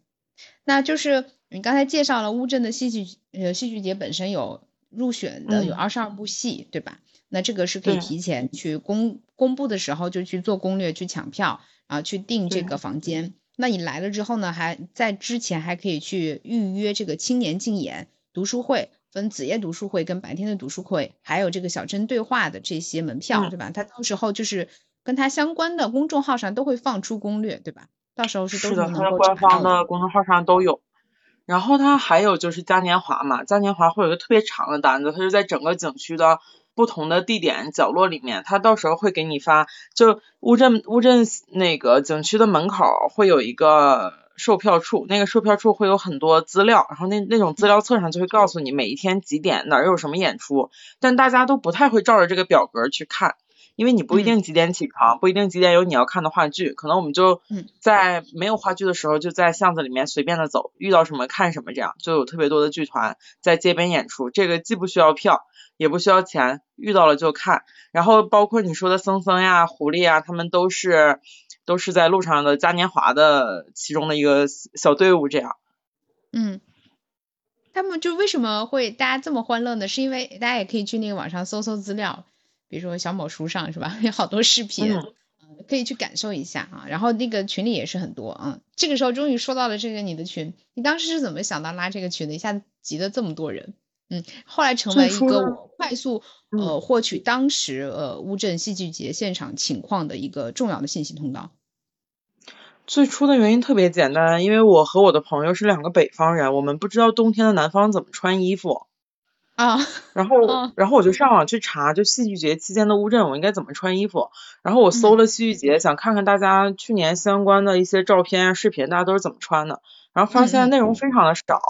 Speaker 1: 那就是你刚才介绍了乌镇的戏剧呃戏剧节本身有入选的有二十二部戏，对吧？那这个是可以提前去公公布的时候就去做攻略，去抢票，然后去订这个房间。那你来了之后呢，还在之前还可以去预约这个青年竞演读书会，分子夜读书会跟白天的读书会，还有这个小镇对话的这些门票，对吧？他到时候就是跟他相关的公众号上都会放出攻略，对吧？到时候是都是能
Speaker 2: 够官方的公众号上都有。然后他还有就是嘉年华嘛，嘉年华会有一个特别长的单子，它是在整个景区的。不同的地点角落里面，他到时候会给你发，就乌镇乌镇那个景区的门口会有一个售票处，那个售票处会有很多资料，然后那那种资料册上就会告诉你每一天几点哪儿有什么演出，但大家都不太会照着这个表格去看，因为你不一定几点起床，不一定几点有你要看的话剧，可能我们就在没有话剧的时候就在巷子里面随便的走，遇到什么看什么，这样就有特别多的剧团在街边演出，这个既不需要票。也不需要钱，遇到了就看。然后包括你说的森森呀、狐狸呀，他们都是都是在路上的嘉年华的其中的一个小队伍，这样。
Speaker 1: 嗯，他们就为什么会大家这么欢乐呢？是因为大家也可以去那个网上搜搜资料，比如说小某书上是吧？有好多视频，嗯，可以去感受一下啊。然后那个群里也是很多啊。这个时候终于说到了这个你的群，你当时是怎么想到拉这个群的？一下子集了这么多人。嗯，后来成为一个我快速呃获取当时呃乌镇戏剧节现场情况的一个重要的信息通道。
Speaker 2: 最初的原因特别简单，因为我和我的朋友是两个北方人，我们不知道冬天的南方怎么穿衣服。
Speaker 1: 啊，
Speaker 2: 然后，然后我就上网去查，就戏剧节期间的乌镇我应该怎么穿衣服。然后我搜了戏剧节，想看看大家去年相关的一些照片、视频，大家都是怎么穿的。然后发现内容非常的少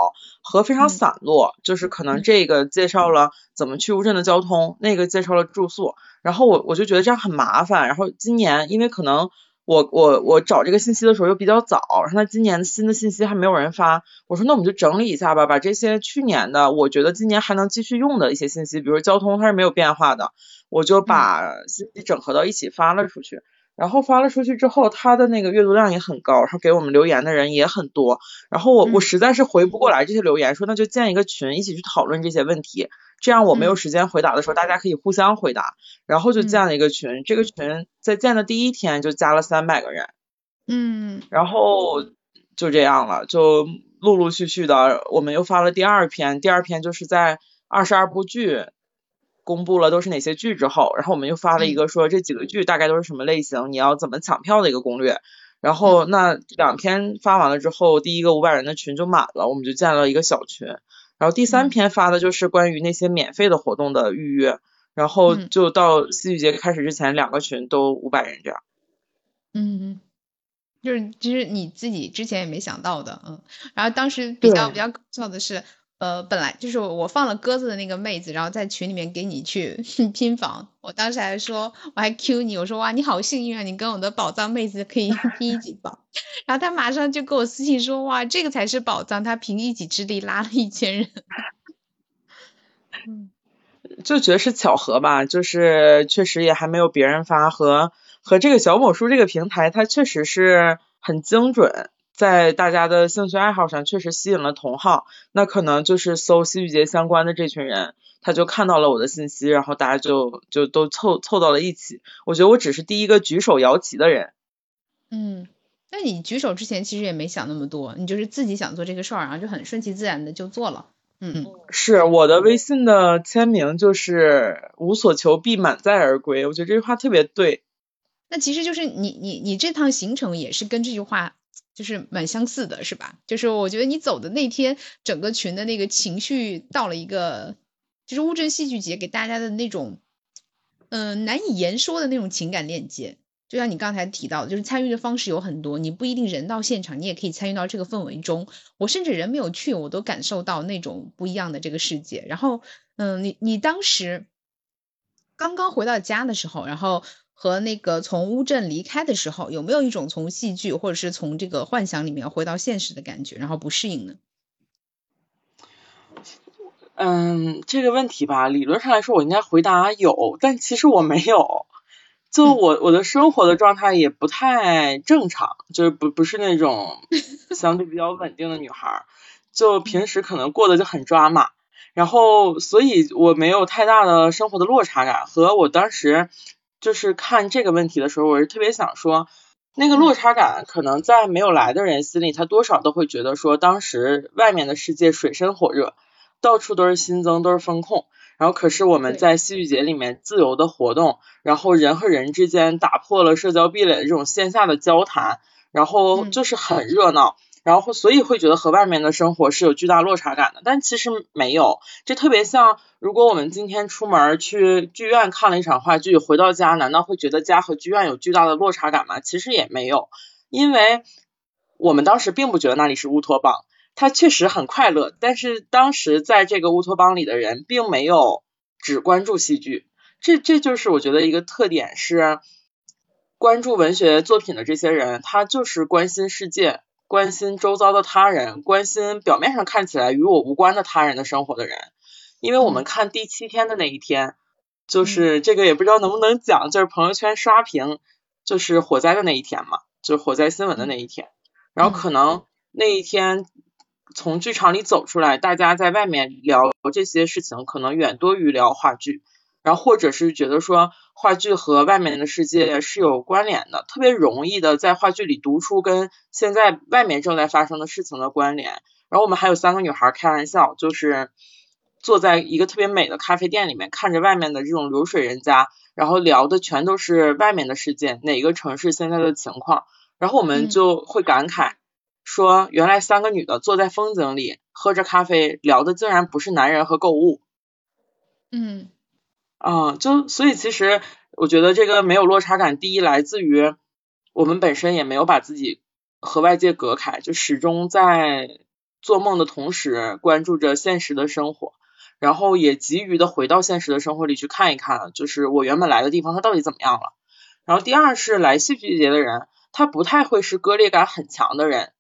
Speaker 2: 和非常散落，就是可能这个介绍了怎么去乌镇的交通，那个介绍了住宿。然后我我就觉得这样很麻烦。然后今年因为可能。我我我找这个信息的时候又比较早，然后他今年新的信息还没有人发，我说那我们就整理一下吧，把这些去年的我觉得今年还能继续用的一些信息，比如交通它是没有变化的，我就把信息整合到一起发了出去，然后发了出去之后，他的那个阅读量也很高，然后给我们留言的人也很多，然后我我实在是回不过来这些留言，说那就建一个群一起去讨论这些问题。这样我没有时间回答的时候，大家可以互相回答，然后就建了一个群。这个群在建的第一天就加了三百个人，
Speaker 1: 嗯，
Speaker 2: 然后就这样了，就陆陆续续的，我们又发了第二篇。第二篇就是在二十二部剧公布了都是哪些剧之后，然后我们又发了一个说这几个剧大概都是什么类型，你要怎么抢票的一个攻略。然后那两篇发完了之后，第一个五百人的群就满了，我们就建了一个小群。然后第三篇发的就是关于那些免费的活动的预约，然后就到戏剧节开始之前，两个群都五百人这样。
Speaker 1: 嗯，就是其实你自己之前也没想到的，嗯。然后当时比较比较搞笑的是。呃，本来就是我放了鸽子的那个妹子，然后在群里面给你去 拼房。我当时还说，我还 Q 你，我说哇，你好幸运啊，你跟我的宝藏妹子可以拼一起房。然后他马上就给我私信说，哇，这个才是宝藏，他凭一己之力拉了一千人。
Speaker 2: 嗯，就觉得是巧合吧，就是确实也还没有别人发，和和这个小某书这个平台，它确实是很精准。在大家的兴趣爱好上确实吸引了同好，那可能就是搜戏剧节相关的这群人，他就看到了我的信息，然后大家就就都凑凑到了一起。我觉得我只是第一个举手摇旗的人。
Speaker 1: 嗯，那你举手之前其实也没想那么多，你就是自己想做这个事儿，然后就很顺其自然的就做了。嗯，
Speaker 2: 是我的微信的签名就是无所求必满载而归，我觉得这句话特别对。
Speaker 1: 那其实就是你你你这趟行程也是跟这句话。就是蛮相似的，是吧？就是我觉得你走的那天，整个群的那个情绪到了一个，就是乌镇戏剧节给大家的那种，嗯，难以言说的那种情感链接。就像你刚才提到的，就是参与的方式有很多，你不一定人到现场，你也可以参与到这个氛围中。我甚至人没有去，我都感受到那种不一样的这个世界。然后，嗯，你你当时刚刚回到家的时候，然后。和那个从乌镇离开的时候，有没有一种从戏剧或者是从这个幻想里面回到现实的感觉，然后不适应呢？
Speaker 2: 嗯，这个问题吧，理论上来说我应该回答有，但其实我没有。就我我的生活的状态也不太正常，就是不不是那种 相对比较稳定的女孩，就平时可能过得就很抓马，然后所以我没有太大的生活的落差感，和我当时。就是看这个问题的时候，我是特别想说，那个落差感可能在没有来的人心里，他多少都会觉得说，当时外面的世界水深火热，到处都是新增，都是风控，然后可是我们在戏剧节里面自由的活动，然后人和人之间打破了社交壁垒的这种线下的交谈，然后就是很热闹。然后所以会觉得和外面的生活是有巨大落差感的，但其实没有，这特别像如果我们今天出门去剧院看了一场话剧，回到家难道会觉得家和剧院有巨大的落差感吗？其实也没有，因为我们当时并不觉得那里是乌托邦，它确实很快乐，但是当时在这个乌托邦里的人并没有只关注戏剧，这这就是我觉得一个特点是关注文学作品的这些人，他就是关心世界。关心周遭的他人，关心表面上看起来与我无关的他人的生活的人，因为我们看第七天的那一天，就是这个也不知道能不能讲，就是朋友圈刷屏，就是火灾的那一天嘛，就是火灾新闻的那一天，然后可能那一天从剧场里走出来，大家在外面聊这些事情，可能远多于聊话剧。然后或者是觉得说话剧和外面的世界是有关联的，特别容易的在话剧里读出跟现在外面正在发生的事情的关联。然后我们还有三个女孩开玩笑，就是坐在一个特别美的咖啡店里面，看着外面的这种流水人家，然后聊的全都是外面的世界，哪个城市现在的情况，然后我们就会感慨，说原来三个女的坐在风景里喝着咖啡，聊的竟然不是男人和购物。
Speaker 1: 嗯，
Speaker 2: 啊，就所以其实我觉得这个没有落差感，第一来自于我们本身也没有把自己和外界隔开，就始终在做梦的同时关注着现实的生活。然后也急于的回到现实的生活里去看一看，就是我原本来的地方它到底怎么样了。然后第二是来戏剧节的人，他不太会是割裂感很强的人，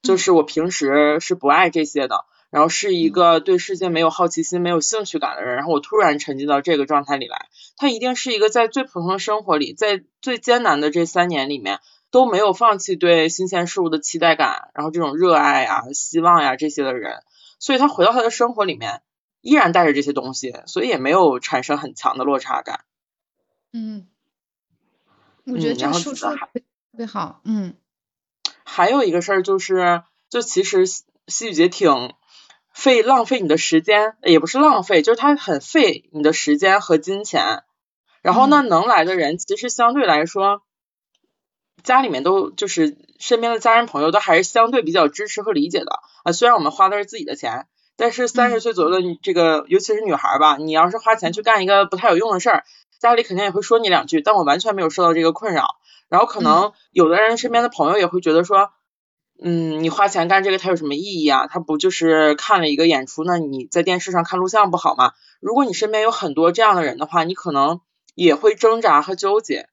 Speaker 2: 就是我平时是不爱这些的，然后是一个对世界没有好奇心、没有兴趣感的人，然后我突然沉浸到这个状态里来，他一定是一个在最普通的生活里，在最艰难的这三年里面都没有放弃对新鲜事物的期待感，然后这种热爱呀、希望呀这些的人，所以他回到他的生活里面。依然带着这些东西，所以也没有产生很强的落差感。
Speaker 1: 嗯，我觉得这个说说特别好。嗯，
Speaker 2: 还有一个事儿就是，就其实戏剧节挺费浪费你的时间，也不是浪费，就是它很费你的时间和金钱。然后呢，能来的人其实相对来说，家里面都就是身边的家人朋友都还是相对比较支持和理解的啊。虽然我们花的是自己的钱。但是三十岁左右的，这个尤其是女孩吧，你要是花钱去干一个不太有用的事儿，家里肯定也会说你两句。但我完全没有受到这个困扰。然后可能有的人身边的朋友也会觉得说，嗯，你花钱干这个它有什么意义啊？它不就是看了一个演出？那你在电视上看录像不好吗？如果你身边有很多这样的人的话，你可能也会挣扎和纠结。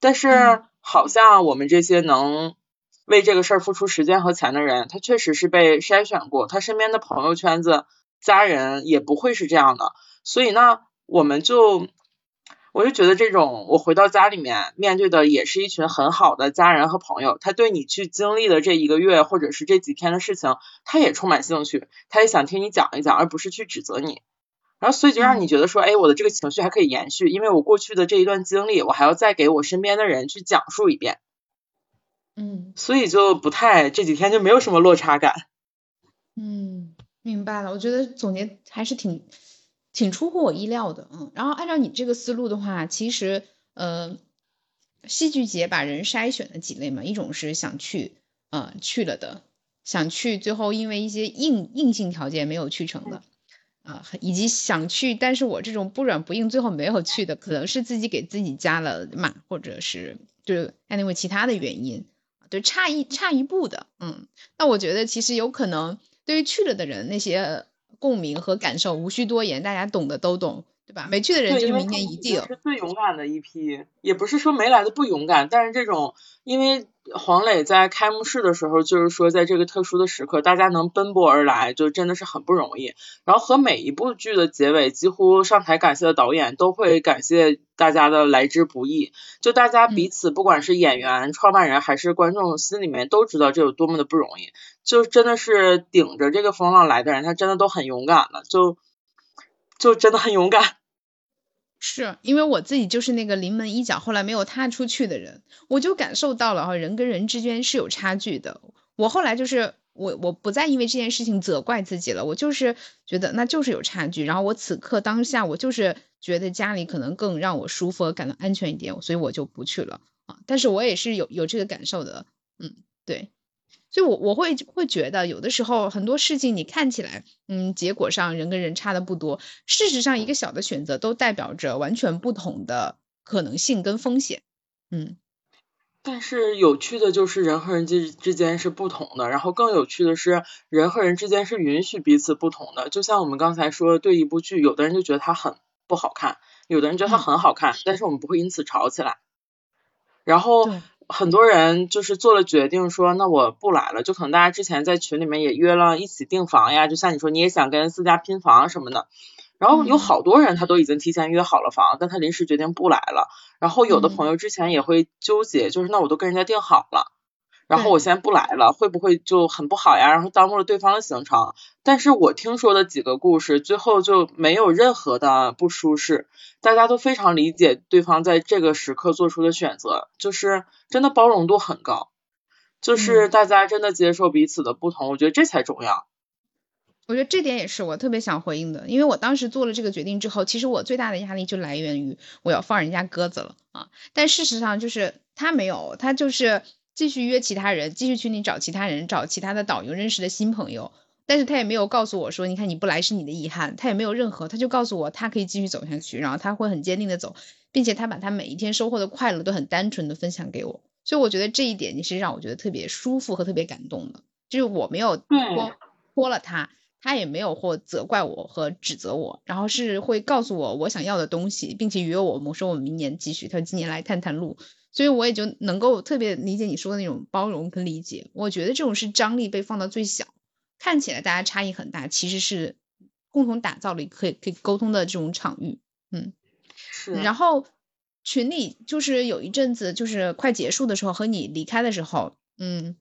Speaker 2: 但是好像我们这些能。为这个事儿付出时间和钱的人，他确实是被筛选过，他身边的朋友圈子、家人也不会是这样的。所以呢，我们就，我就觉得这种，我回到家里面面对的也是一群很好的家人和朋友，他对你去经历的这一个月或者是这几天的事情，他也充满兴趣，他也想听你讲一讲，而不是去指责你。然后所以就让你觉得说，哎，我的这个情绪还可以延续，因为我过去的这一段经历，我还要再给我身边的人去讲述一遍。
Speaker 1: 嗯，
Speaker 2: 所以就不太这几天就没有什么落差感。
Speaker 1: 嗯，明白了。我觉得总结还是挺挺出乎我意料的。嗯，然后按照你这个思路的话，其实呃，戏剧节把人筛选了几类嘛，一种是想去，嗯，去了的，想去最后因为一些硬硬性条件没有去成的，啊，以及想去但是我这种不软不硬最后没有去的，可能是自己给自己加了码，或者是就 anyway 其他的原因。对，差一差一步的，嗯，那我觉得其实有可能，对于去了的人，那些共鸣和感受无需多言，大家懂的都懂。对吧？没去的人就是明年一定
Speaker 2: 是最勇敢的一批，也不是说没来的不勇敢，但是这种，因为黄磊在开幕式的时候就是说，在这个特殊的时刻，大家能奔波而来，就真的是很不容易。然后和每一部剧的结尾，几乎上台感谢的导演都会感谢大家的来之不易，就大家彼此不管是演员、创办人还是观众，心里面都知道这有多么的不容易，就真的是顶着这个风浪来的人，他真的都很勇敢了，就就真的很勇敢。
Speaker 1: 是因为我自己就是那个临门一脚，后来没有踏出去的人，我就感受到了哈，人跟人之间是有差距的。我后来就是我我不再因为这件事情责怪自己了，我就是觉得那就是有差距。然后我此刻当下，我就是觉得家里可能更让我舒服、感到安全一点，所以我就不去了啊。但是我也是有有这个感受的，嗯，对。所以，我我会会觉得，有的时候很多事情你看起来，嗯，结果上人跟人差的不多，事实上一个小的选择都代表着完全不同的可能性跟风险，嗯。
Speaker 2: 但是有趣的就是人和人之之间是不同的，然后更有趣的是人和人之间是允许彼此不同的。就像我们刚才说，对一部剧，有的人就觉得它很不好看，有的人觉得它很好看，但是我们不会因此吵起来。然后。很多人就是做了决定，说那我不来了。就可能大家之前在群里面也约了一起订房呀，就像你说你也想跟四家拼房什么的。然后有好多人他都已经提前约好了房，但他临时决定不来了。然后有的朋友之前也会纠结，就是那我都跟人家订好了。然后我现在不来了，会不会就很不好呀？然后耽误了对方的行程。但是我听说的几个故事，最后就没有任何的不舒适，大家都非常理解对方在这个时刻做出的选择，就是真的包容度很高，就是大家真的接受彼此的不同，我觉得这才重要。
Speaker 1: 我觉得这点也是我特别想回应的，因为我当时做了这个决定之后，其实我最大的压力就来源于我要放人家鸽子了啊。但事实上就是他没有，他就是继续约其他人，继续去你找其他人，找其他的导游认识的新朋友。但是他也没有告诉我说，你看你不来是你的遗憾，他也没有任何，他就告诉我他可以继续走下去，然后他会很坚定的走，并且他把他每一天收获的快乐都很单纯的分享给我，所以我觉得这一点你是让我觉得特别舒服和特别感动的，就是我没有拖拖了他，他也没有或责怪我和指责我，然后是会告诉我我想要的东西，并且约我，我说我明年继续，他说今年来探探路，所以我也就能够特别理解你说的那种包容跟理解，我觉得这种是张力被放到最小。看起来大家差异很大，其实是共同打造了一个可以可以沟通的这种场域，嗯，
Speaker 2: 是。
Speaker 1: 然后群里就是有一阵子，就是快结束的时候和你离开的时候，嗯，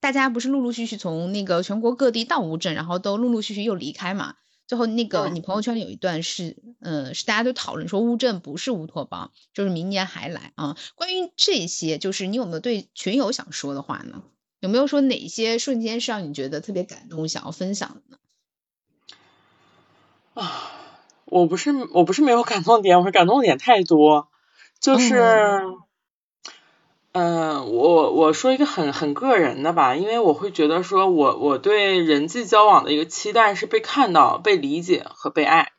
Speaker 1: 大家不是陆陆续续从那个全国各地到乌镇，然后都陆陆续续又离开嘛。最后那个你朋友圈里有一段是，嗯，是大家都讨论说乌镇不是乌托邦，就是明年还来啊。关于这些，就是你有没有对群友想说的话呢？有没有说哪些瞬间是让你觉得特别感动，想要分享的呢？
Speaker 2: 啊，我不是我不是没有感动点，我是感动点太多。就是，嗯，我我说一个很很个人的吧，因为我会觉得说我我对人际交往的一个期待是被看到、被理解和被爱。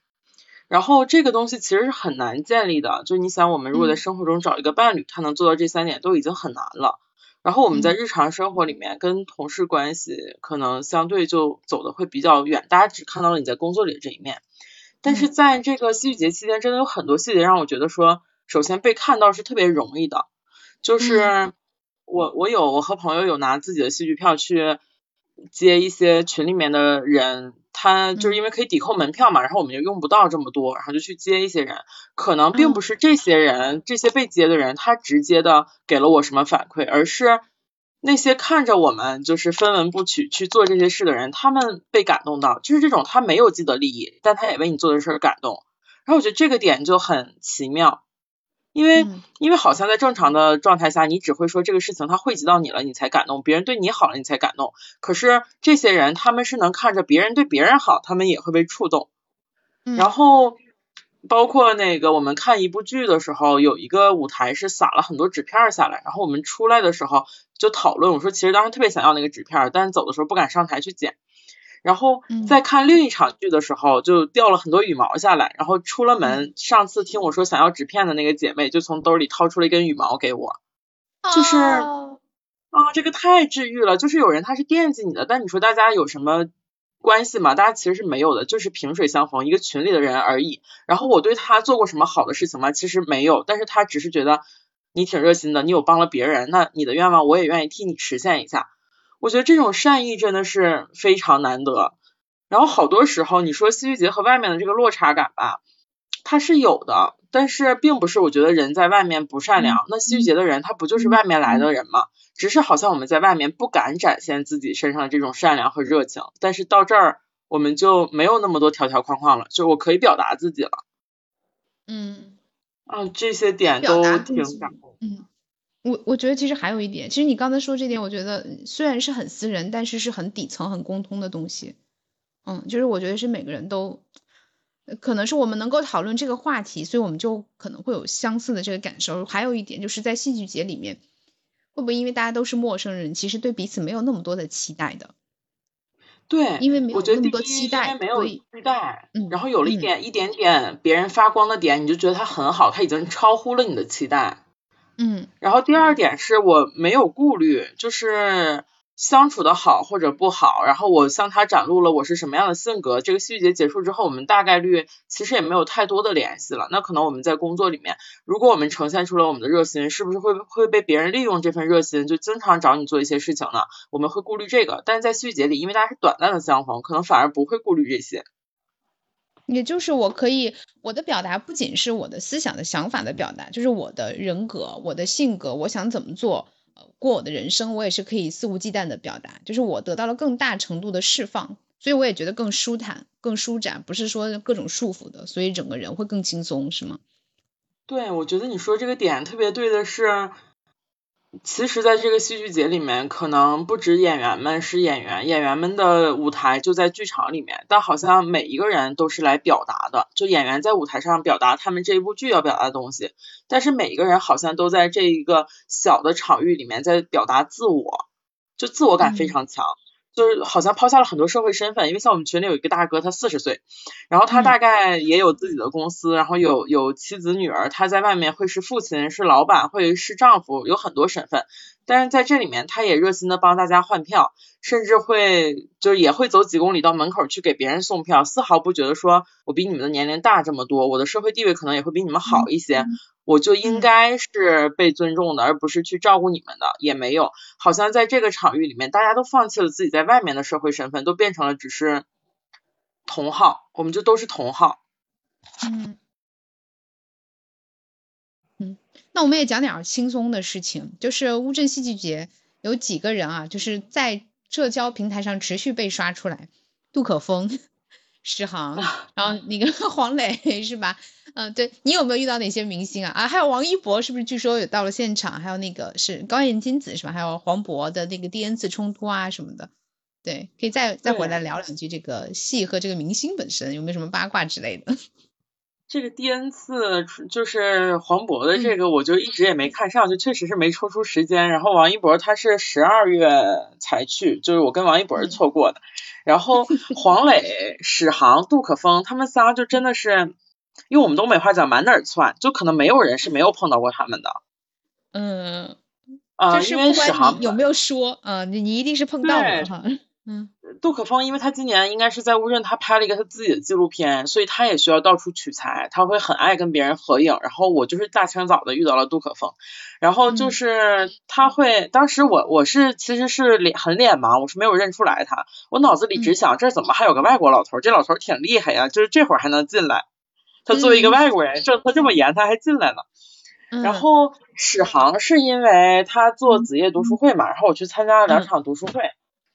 Speaker 2: 然后这个东西其实是很难建立的，就是你想，我们如果在生活中找一个伴侣，他能做到这三点都已经很难了。然后我们在日常生活里面跟同事关系可能相对就走的会比较远，大家只看到了你在工作里的这一面，但是在这个戏剧节期间，真的有很多细节让我觉得说，首先被看到是特别容易的，就是我我有我和朋友有拿自己的戏剧票去接一些群里面的人。他就是因为可以抵扣门票嘛，然后我们就用不到这么多，然后就去接一些人，可能并不是这些人，这些被接的人他直接的给了我什么反馈，而是那些看着我们就是分文不取去做这些事的人，他们被感动到，就是这种他没有既得利益，但他也为你做的事感动，然后我觉得这个点就很奇妙。因为，因为好像在正常的状态下，你只会说这个事情它惠及到你了，你才感动；别人对你好了，你才感动。可是这些人，他们是能看着别人对别人好，他们也会被触动。然后，包括那个我们看一部剧的时候，有一个舞台是撒了很多纸片下来，然后我们出来的时候就讨论，我说其实当时特别想要那个纸片，但是走的时候不敢上台去捡。然后在看另一场剧的时候，就掉了很多羽毛下来。然后出了门，上次听我说想要纸片的那个姐妹，就从兜里掏出了一根羽毛给我。就是啊，这个太治愈了。就是有人他是惦记你的，但你说大家有什么关系吗？大家其实是没有的，就是萍水相逢，一个群里的人而已。然后我对他做过什么好的事情吗？其实没有，但是他只是觉得你挺热心的，你有帮了别人，那你的愿望我也愿意替你实现一下。我觉得这种善意真的是非常难得，然后好多时候你说戏剧节和外面的这个落差感吧，它是有的，但是并不是我觉得人在外面不善良，那戏剧节的人他不就是外面来的人吗？只是好像我们在外面不敢展现自己身上的这种善良和热情，但是到这儿我们就没有那么多条条框框了，就我可以表达自己了。
Speaker 1: 嗯，
Speaker 2: 啊，这些点都挺感动。
Speaker 1: 嗯。我我觉得其实还有一点，其实你刚才说这点，我觉得虽然是很私人，但是是很底层、很共通的东西。嗯，就是我觉得是每个人都，可能是我们能够讨论这个话题，所以我们就可能会有相似的这个感受。还有一点就是在戏剧节里面，会不会因为大家都是陌生人，其实对彼此没有那么多的期待的？
Speaker 2: 对，
Speaker 1: 因为没有
Speaker 2: 那
Speaker 1: 么多期待，
Speaker 2: 没有期待，
Speaker 1: 嗯，
Speaker 2: 然后有了一点一点点别人发光的点，你就觉得他很好，他已经超乎了你的期待。
Speaker 1: 嗯，
Speaker 2: 然后第二点是我没有顾虑，就是相处的好或者不好，然后我向他展露了我是什么样的性格。这个戏剧节结束之后，我们大概率其实也没有太多的联系了。那可能我们在工作里面，如果我们呈现出了我们的热心，是不是会会被别人利用这份热心，就经常找你做一些事情呢？我们会顾虑这个，但是在戏剧节里，因为大家是短暂的相逢，可能反而不会顾虑这些。
Speaker 1: 也就是我可以，我的表达不仅是我的思想的想法的表达，就是我的人格、我的性格，我想怎么做，过我的人生，我也是可以肆无忌惮的表达，就是我得到了更大程度的释放，所以我也觉得更舒坦、更舒展，不是说各种束缚的，所以整个人会更轻松，是吗？
Speaker 2: 对，我觉得你说这个点特别对的是，其实，在这个戏剧节里面，可能不止演员们是演员，演员们的舞台就在剧场里面，但好像每一个人都是来表达的。就演员在舞台上表达他们这一部剧要表达的东西，但是每一个人好像都在这一个小的场域里面在表达自我，就自我感非常强。就是好像抛下了很多社会身份，因为像我们群里有一个大哥，他四十岁，然后他大概也有自己的公司，然后有有妻子女儿，他在外面会是父亲，是老板，会是丈夫，有很多身份。但是在这里面，他也热心的帮大家换票，甚至会就是也会走几公里到门口去给别人送票，丝毫不觉得说我比你们的年龄大这么多，我的社会地位可能也会比你们好一些，我就应该是被尊重的，而不是去照顾你们的，也没有，好像在这个场域里面，大家都放弃了自己在外面的社会身份，都变成了只是同好，我们就都是同好。
Speaker 1: 嗯。那我们也讲点轻松的事情，就是乌镇戏剧节有几个人啊，就是在社交平台上持续被刷出来，杜可风、石航，然后那个 黄磊是吧？嗯，对你有没有遇到哪些明星啊？啊，还有王一博是不是？据说有到了现场，还有那个是高岩金子是吧？还有黄渤的那个第 N 次冲突啊什么的，对，可以再再回来聊两句这个戏和这个明星本身有没有什么八卦之类的？
Speaker 2: 这个第 N 次就是黄渤的这个，我就一直也没看上，就确实是没抽出时间。然后王一博他是十二月才去，就是我跟王一博是错过的。然后黄磊、史航、杜可风他们仨就真的是，因为我们东北话讲满哪儿窜，就可能没有人是没有碰到过他们的。
Speaker 1: 嗯，
Speaker 2: 啊，因为史航
Speaker 1: 有没有说，啊，你你一定是碰到了哈。嗯，
Speaker 2: 杜可风，因为他今年应该是在乌镇，他拍了一个他自己的纪录片，所以他也需要到处取材，他会很爱跟别人合影。然后我就是大清早的遇到了杜可风，然后就是他会，当时我我是其实是脸很脸盲，我是没有认出来他，我脑子里只想这怎么还有个外国老头，这老头挺厉害呀，就是这会儿还能进来，他作为一个外国人，政策这么严他还进来呢。然后史航是因为他做子夜读书会嘛，然后我去参加了两场读书会。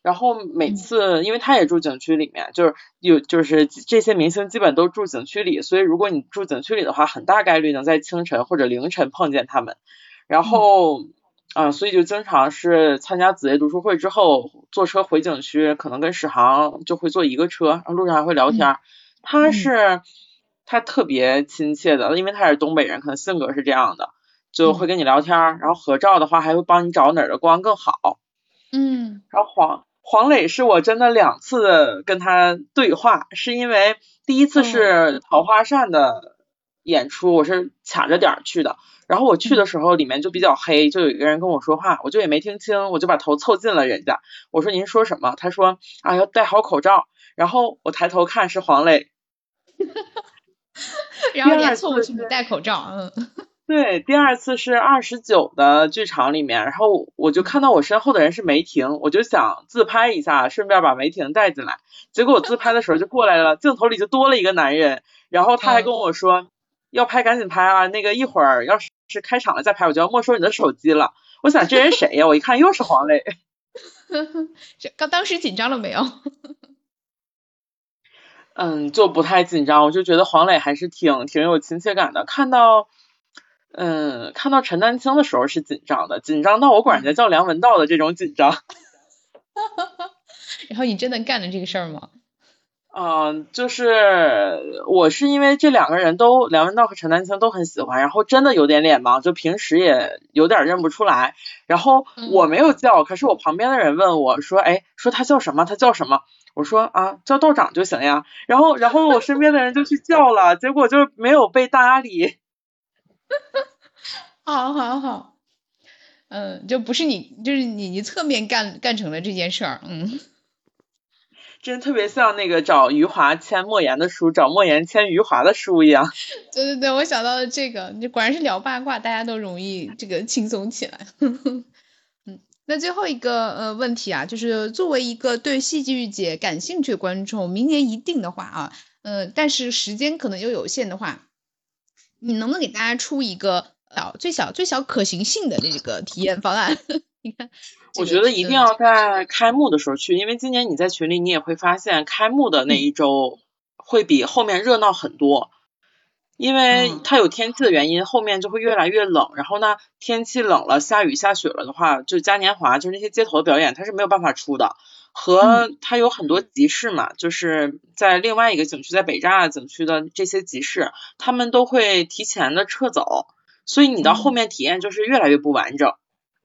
Speaker 2: 然后每次，因为他也住景区里面，就是有就是这些明星基本都住景区里，所以如果你住景区里的话，很大概率能在清晨或者凌晨碰见他们。然后啊，所以就经常是参加子夜读书会之后，坐车回景区，可能跟史航就会坐一个车，然后路上还会聊天。他是他特别亲切的，因为他是东北人，可能性格是这样的，就会跟你聊天，然后合照的话还会帮你找哪儿的光更好。
Speaker 1: 嗯，
Speaker 2: 然后黄。黄磊是我真的两次跟他对话，是因为第一次是桃花扇的演出，我是卡着点儿去的，然后我去的时候里面就比较黑，就有一个人跟我说话，我就也没听清，我就把头凑近了人家，我说您说什么？他说啊要戴好口罩，然后我抬头看是黄磊，
Speaker 1: 然后你凑过去没戴口罩，嗯。
Speaker 2: 对，第二次是二十九的剧场里面，然后我就看到我身后的人是梅婷，我就想自拍一下，顺便把梅婷带进来。结果我自拍的时候就过来了，镜头里就多了一个男人，然后他还跟我说要拍赶紧拍啊，那个一会儿要是是开场了再拍，我就要没收你的手机了。我想这人谁呀？我一看又是黄磊。
Speaker 1: 刚当时紧张了没有？
Speaker 2: 嗯，就不太紧张，我就觉得黄磊还是挺挺有亲切感的，看到。嗯，看到陈丹青的时候是紧张的，紧张到我管人家叫梁文道的这种紧张。
Speaker 1: 然后你真的干了这个事儿吗？
Speaker 2: 嗯，就是我是因为这两个人都梁文道和陈丹青都很喜欢，然后真的有点脸盲，就平时也有点认不出来。然后我没有叫，可是我旁边的人问我说：“哎，说他叫什么？他叫什么？”我说：“啊，叫道长就行呀。”然后，然后我身边的人就去叫了，结果就没有被搭理。
Speaker 1: 好好好，嗯，就不是你，就是你，你侧面干干成了这件事儿，嗯，
Speaker 2: 真特别像那个找余华签莫言的书，找莫言签余华的书一样。
Speaker 1: 对对对，我想到了这个，你果然是聊八卦，大家都容易这个轻松起来。嗯，那最后一个呃问题啊，就是作为一个对戏剧节感兴趣的观众，明年一定的话啊，呃，但是时间可能又有限的话。你能不能给大家出一个小、最小、最小可行性的这个体验方案？你看，
Speaker 2: 我觉得一定要在开幕的时候去，因为今年你在群里你也会发现，开幕的那一周会比后面热闹很多。因为它有天气的原因，后面就会越来越冷。然后呢，天气冷了，下雨下雪了的话，就嘉年华，就是那些街头的表演，它是没有办法出的。和它有很多集市嘛，就是在另外一个景区，在北栅景区的这些集市，他们都会提前的撤走，所以你到后面体验就是越来越不完整。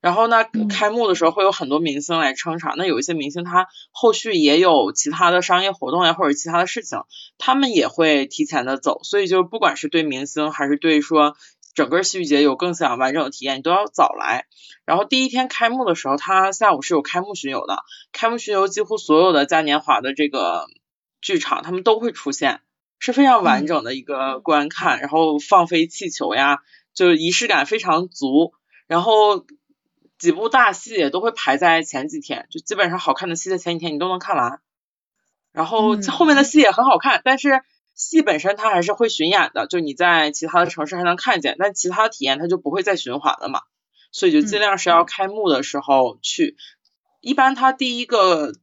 Speaker 2: 然后呢，开幕的时候会有很多明星来撑场，那有一些明星他后续也有其他的商业活动呀，或者其他的事情，他们也会提前的走，所以就不管是对明星还是对说整个戏剧节有更想完整的体验，你都要早来。然后第一天开幕的时候，他下午是有开幕巡游的，开幕巡游几乎所有的嘉年华的这个剧场他们都会出现，是非常完整的一个观看，然后放飞气球呀，就是仪式感非常足，然后。几部大戏也都会排在前几天，就基本上好看的戏在前几天你都能看完，然后后面的。戏也很好看，但是戏本身它还是会巡演的，就你在其他的城市还能看见，但其他的体验它就不会再循环了嘛，所以就尽量是要开幕的时候去，一般它第一个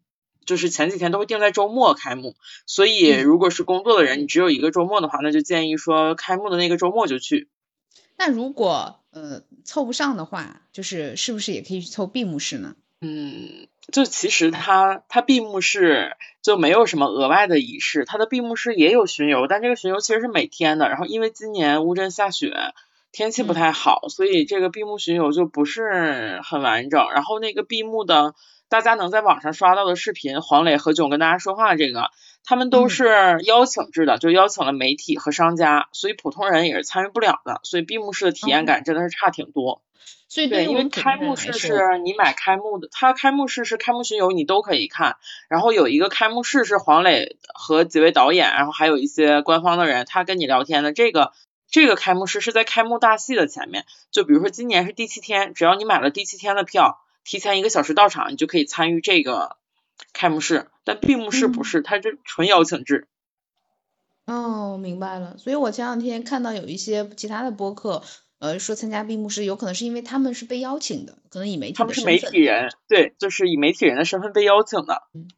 Speaker 2: 就是前几天都会定在周末开幕，所以如果是工作的人，你只有一个周末的话，那就建议说开幕的那个周末就去。
Speaker 1: 那如果呃，凑不上的话，就是是不是也可以去凑闭幕式呢？
Speaker 2: 嗯，就其实它它闭幕式就没有什么额外的仪式，它的闭幕式也有巡游，但这个巡游其实是每天的。然后因为今年乌镇下雪，天气不太好，所以这个闭幕巡游就不是很完整。然后那个闭幕的。大家能在网上刷到的视频，黄磊何炅跟大家说话，这个他们都是邀请制的，就邀请了媒体和商家，所以普通人也是参与不了的，所以闭幕式的体验感真的是差挺多。
Speaker 1: 所以
Speaker 2: 对，因为开幕式是你买开幕的，它开幕式是开幕巡游，你都可以看。然后有一个开幕式是黄磊和几位导演，然后还有一些官方的人，他跟你聊天的。这个这个开幕式是在开幕大戏的前面，就比如说今年是第七天，只要你买了第七天的票。提前一个小时到场，你就可以参与这个开幕式，但闭幕式不是，它这纯邀请制。
Speaker 1: 哦，明白了。所以我前两天看到有一些其他的播客，呃，说参加闭幕式，有可能是因为他们是被邀请的，可能以媒体
Speaker 2: 他们是媒体人，对，就是以媒体人的身份被邀请的。
Speaker 1: 嗯。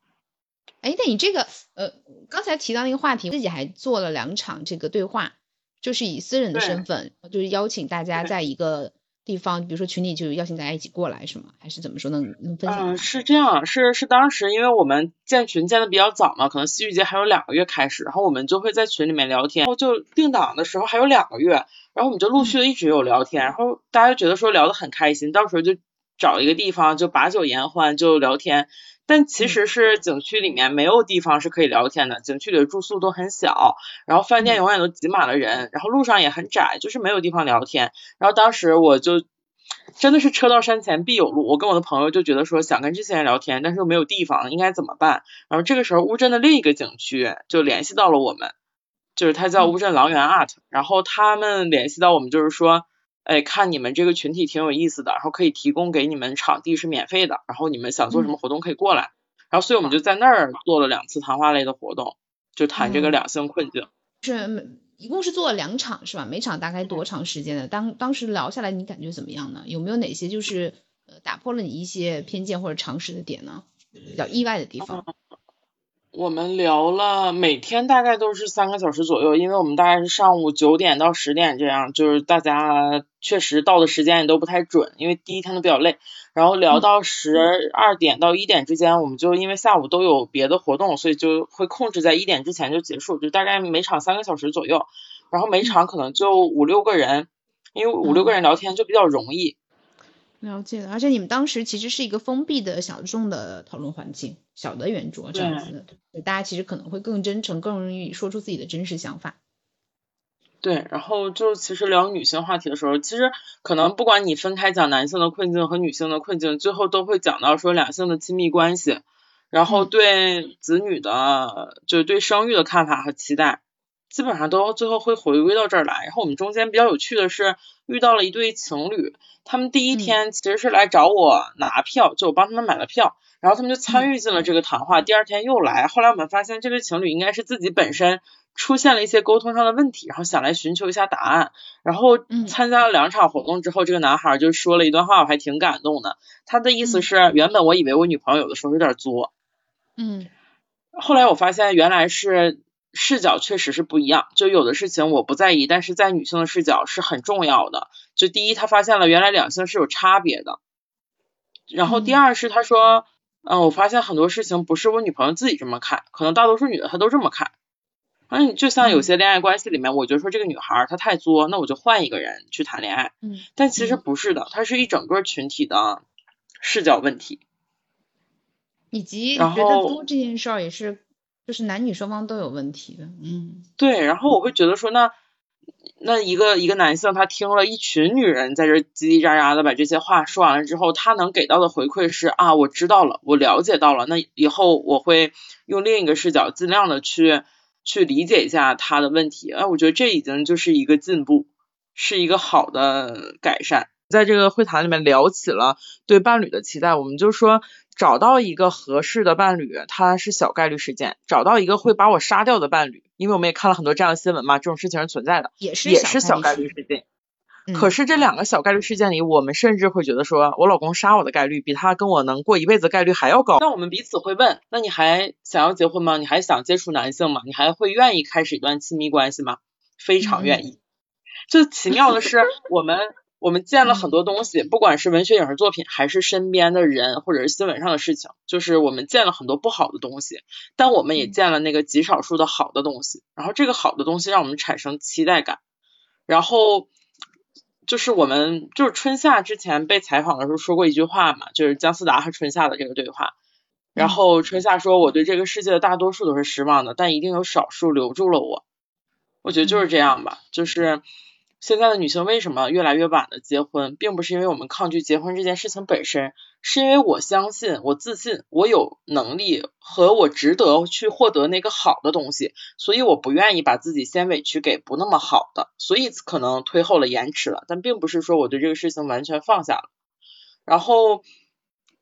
Speaker 1: 哎，那你这个，呃，刚才提到那个话题，自己还做了两场这个对话，就是以私人的身份，就是邀请大家在一个。地方，比如说群里就邀请大家一起过来，是吗？还是怎么说？能能分享？
Speaker 2: 嗯，是这样，是是当时因为我们建群建的比较早嘛，可能戏剧节还有两个月开始，然后我们就会在群里面聊天，然后就定档的时候还有两个月，然后我们就陆续的一直有聊天，然后大家觉得说聊得很开心，到时候就找一个地方就把酒言欢就聊天。但其实是景区里面没有地方是可以聊天的，景区里的住宿都很小，然后饭店永远都挤满了人，然后路上也很窄，就是没有地方聊天。然后当时我就真的是车到山前必有路，我跟我的朋友就觉得说想跟这些人聊天，但是又没有地方，应该怎么办？然后这个时候乌镇的另一个景区就联系到了我们，就是它叫乌镇狼园 Art，然后他们联系到我们就是说。哎，看你们这个群体挺有意思的，然后可以提供给你们场地是免费的，然后你们想做什么活动可以过来，然后所以我们就在那儿做了两次谈话类的活动，就谈这个两性困境。
Speaker 1: 是，一共是做了两场是吧？每场大概多长时间的？当当时聊下来你感觉怎么样呢？有没有哪些就是呃打破了你一些偏见或者常识的点呢？比较意外的地方？
Speaker 2: 我们聊了，每天大概都是三个小时左右，因为我们大概是上午九点到十点这样，就是大家确实到的时间也都不太准，因为第一天都比较累，然后聊到十二点到一点之间，我们就因为下午都有别的活动，所以就会控制在一点之前就结束，就大概每场三个小时左右，然后每场可能就五六个人，因为五六个人聊天就比较容易。
Speaker 1: 了解了，而且你们当时其实是一个封闭的小众的讨论环境，小的圆桌这样子，大家其实可能会更真诚，更容易说出自己的真实想法。
Speaker 2: 对，然后就其实聊女性话题的时候，其实可能不管你分开讲男性的困境和女性的困境，最后都会讲到说两性的亲密关系，然后对子女的，就是对生育的看法和期待。基本上都最后会回归到这儿来，然后我们中间比较有趣的是遇到了一对情侣，他们第一天其实是来找我拿票，就我帮他们买了票，然后他们就参与进了这个谈话，第二天又来，后来我们发现这对情侣应该是自己本身出现了一些沟通上的问题，然后想来寻求一下答案，然后参加了两场活动之后，这个男孩就说了一段话，我还挺感动的，他的意思是原本我以为我女朋友有的时候有点作，
Speaker 1: 嗯，
Speaker 2: 后来我发现原来是。视角确实是不一样，就有的事情我不在意，但是在女性的视角是很重要的。就第一，他发现了原来两性是有差别的，然后第二是他说，嗯，我发现很多事情不是我女朋友自己这么看，可能大多数女的她都这么看。嗯，就像有些恋爱关系里面，我觉得说这个女孩她太作，那我就换一个人去谈恋爱。
Speaker 1: 嗯，
Speaker 2: 但其实不是的，它是一整个群体的视角问题。
Speaker 1: 以及觉得多这件事儿也是。就是男女双方都有问题的，嗯，
Speaker 2: 对，然后我会觉得说，那那一个一个男性他听了一群女人在这叽叽喳喳的把这些话说完了之后，他能给到的回馈是啊，我知道了，我了解到了，那以后我会用另一个视角尽量的去去理解一下他的问题，哎，我觉得这已经就是一个进步，是一个好的改善。在这个会谈里面聊起了对伴侣的期待，我们就说。找到一个合适的伴侣，它是小概率事件；找到一个会把我杀掉的伴侣，因为我们也看了很多这样的新闻嘛，这种事情是存在的，
Speaker 1: 也是
Speaker 2: 也是小概率事件。可是这两个小概率事件里，我们甚至会觉得说，我老公杀我的概率比他跟我能过一辈子概率还要高。那我们彼此会问，那你还想要结婚吗？你还想接触男性吗？你还会愿意开始一段亲密关系吗？非常愿意。就奇妙的是，我们。我们见了很多东西，不管是文学影视作品，还是身边的人，或者是新闻上的事情，就是我们见了很多不好的东西，但我们也见了那个极少数的好的东西。然后这个好的东西让我们产生期待感。然后就是我们就是春夏之前被采访的时候说过一句话嘛，就是姜思达和春夏的这个对话。然后春夏说：“我对这个世界的大多数都是失望的，但一定有少数留住了我。”我觉得就是这样吧，就是。现在的女性为什么越来越晚的结婚，并不是因为我们抗拒结婚这件事情本身，是因为我相信，我自信，我有能力和我值得去获得那个好的东西，所以我不愿意把自己先委屈给不那么好的，所以可能推后了延迟了，但并不是说我对这个事情完全放下了。然后，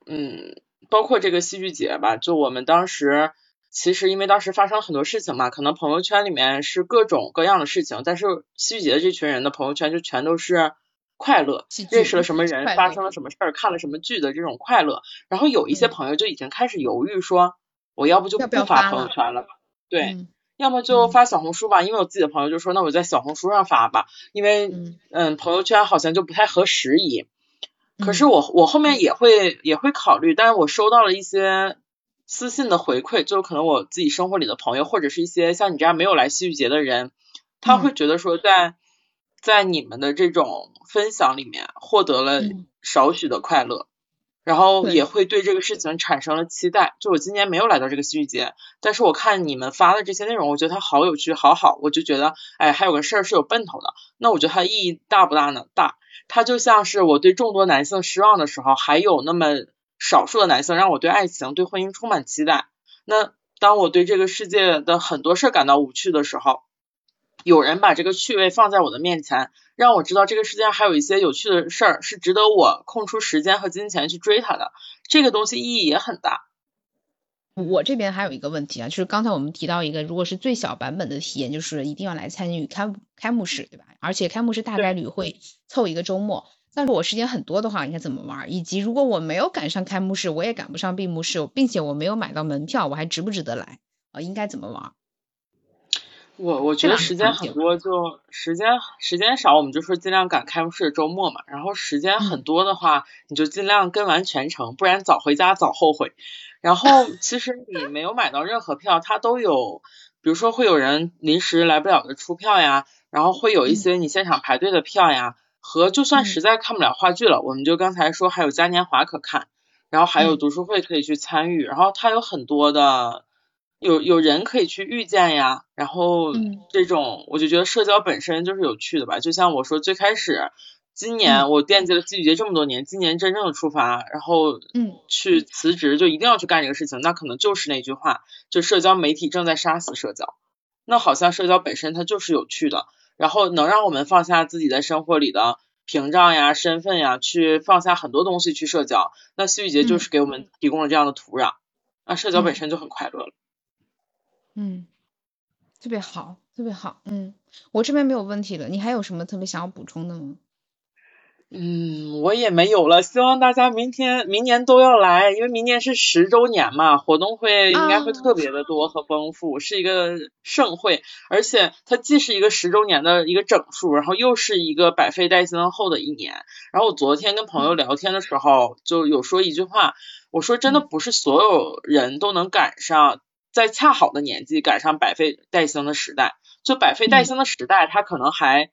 Speaker 2: 嗯，包括这个戏剧节吧，就我们当时。其实因为当时发生了很多事情嘛，可能朋友圈里面是各种各样的事情，但是戏剧节的这群人的朋友圈就全都是快乐，认识了什么人，发生了什么事儿，看了什么剧的这种快乐。然后有一些朋友就已经开始犹豫说，我要不就不发朋友圈了吧？对，要么就发小红书吧，因为我自己的朋友就说，那我在小红书上发吧，因为嗯朋友圈好像就不太合时宜。可是我我后面也会也会考虑，但是我收到了一些。私信的回馈，就是可能我自己生活里的朋友，或者是一些像你这样没有来戏剧节的人，他会觉得说，在在你们的这种分享里面获得了少许的快乐，然后也会对这个事情产生了期待。就我今年没有来到这个戏剧节，但是我看你们发的这些内容，我觉得它好有趣，好好，我就觉得，哎，还有个事儿是有奔头的。那我觉得它意义大不大呢？大。它就像是我对众多男性失望的时候，还有那么。少数的男性让我对爱情、对婚姻充满期待。那当我对这个世界的很多事感到无趣的时候，有人把这个趣味放在我的面前，让我知道这个世界上还有一些有趣的事儿是值得我空出时间和金钱去追它的。这个东西意义也很大。
Speaker 1: 我这边还有一个问题啊，就是刚才我们提到一个，如果是最小版本的体验，就是一定要来参与开开幕式，对吧？而且开幕式大概率会凑一个周末。但是我时间很多的话，应该怎么玩？以及如果我没有赶上开幕式，我也赶不上闭幕式，并且我没有买到门票，我还值不值得来？呃，应该怎么玩？
Speaker 2: 我我觉得时间很多，就时间时间少，我们就说尽量赶开幕式的周末嘛。然后时间很多的话，你就尽量跟完全程，不然早回家早后悔。然后 其实你没有买到任何票，它都有，比如说会有人临时来不了的出票呀，然后会有一些你现场排队的票呀。和就算实在看不了话剧了，我们就刚才说还有嘉年华可看，然后还有读书会可以去参与，然后它有很多的有有人可以去遇见呀，然后这种我就觉得社交本身就是有趣的吧。就像我说最开始今年我惦记了戏剧节这么多年，今年真正的出发，然后
Speaker 1: 嗯
Speaker 2: 去辞职就一定要去干这个事情，那可能就是那句话，就社交媒体正在杀死社交。那好像社交本身它就是有趣的。然后能让我们放下自己在生活里的屏障呀、身份呀，去放下很多东西去社交。那戏剧节就是给我们提供了这样的土壤，那社交本身就很快乐了。
Speaker 1: 嗯，特别好，特别好。嗯，我这边没有问题了。你还有什么特别想要补充的吗？
Speaker 2: 嗯，我也没有了。希望大家明天、明年都要来，因为明年是十周年嘛，活动会应该会特别的多和丰富，是一个盛会。而且它既是一个十周年的一个整数，然后又是一个百废待兴后的一年。然后我昨天跟朋友聊天的时候，就有说一句话，我说真的不是所有人都能赶上在恰好的年纪赶上百废待兴的时代，就百废待兴的时代，它可能还。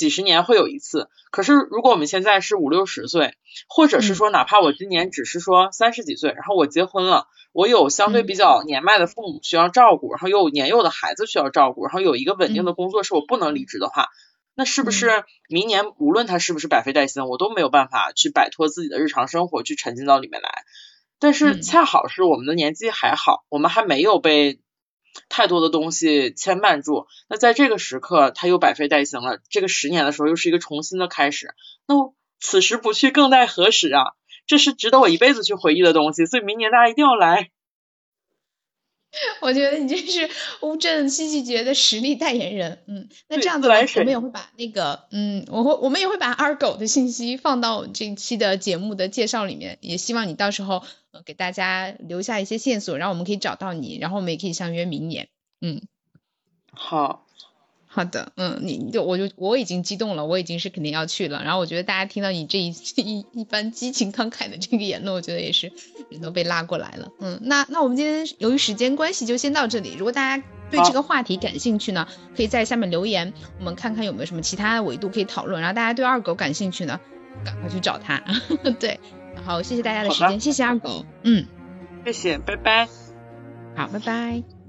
Speaker 2: 几十年会有一次，可是如果我们现在是五六十岁，或者是说哪怕我今年只是说三十几岁，然后我结婚了，我有相对比较年迈的父母需要照顾，然后又有年幼的孩子需要照顾，然后有一个稳定的工作是我不能离职的话，那是不是明年无论他是不是百废待兴，我都没有办法去摆脱自己的日常生活去沉浸到里面来？但是恰好是我们的年纪还好，我们还没有被。太多的东西牵绊住，那在这个时刻，他又百废待兴了。这个十年的时候，又是一个重新的开始。那此时不去，更待何时啊？这是值得我一辈子去回忆的东西。所以明年大家一定要来。
Speaker 1: 我觉得你这是乌镇戏剧节的实力代言人，嗯，那这样子我们也会把那个，嗯，我会我们也会把二狗的信息放到这一期的节目的介绍里面，也希望你到时候呃给大家留下一些线索，然后我们可以找到你，然后我们也可以相约明年，嗯，
Speaker 2: 好。
Speaker 1: 好的，嗯，你就我就我已经激动了，我已经是肯定要去了。然后我觉得大家听到你这一 一一番激情慷慨的这个言论，我觉得也是人都被拉过来了。嗯，那那我们今天由于时间关系就先到这里。如果大家对这个话题感兴趣呢，可以在下面留言，我们看看有没有什么其他的维度可以讨论。然后大家对二狗感兴趣呢，赶快去找他。对，然后谢谢大家的时间，谢谢二狗。嗯，
Speaker 2: 谢谢，拜拜。
Speaker 1: 好，拜拜。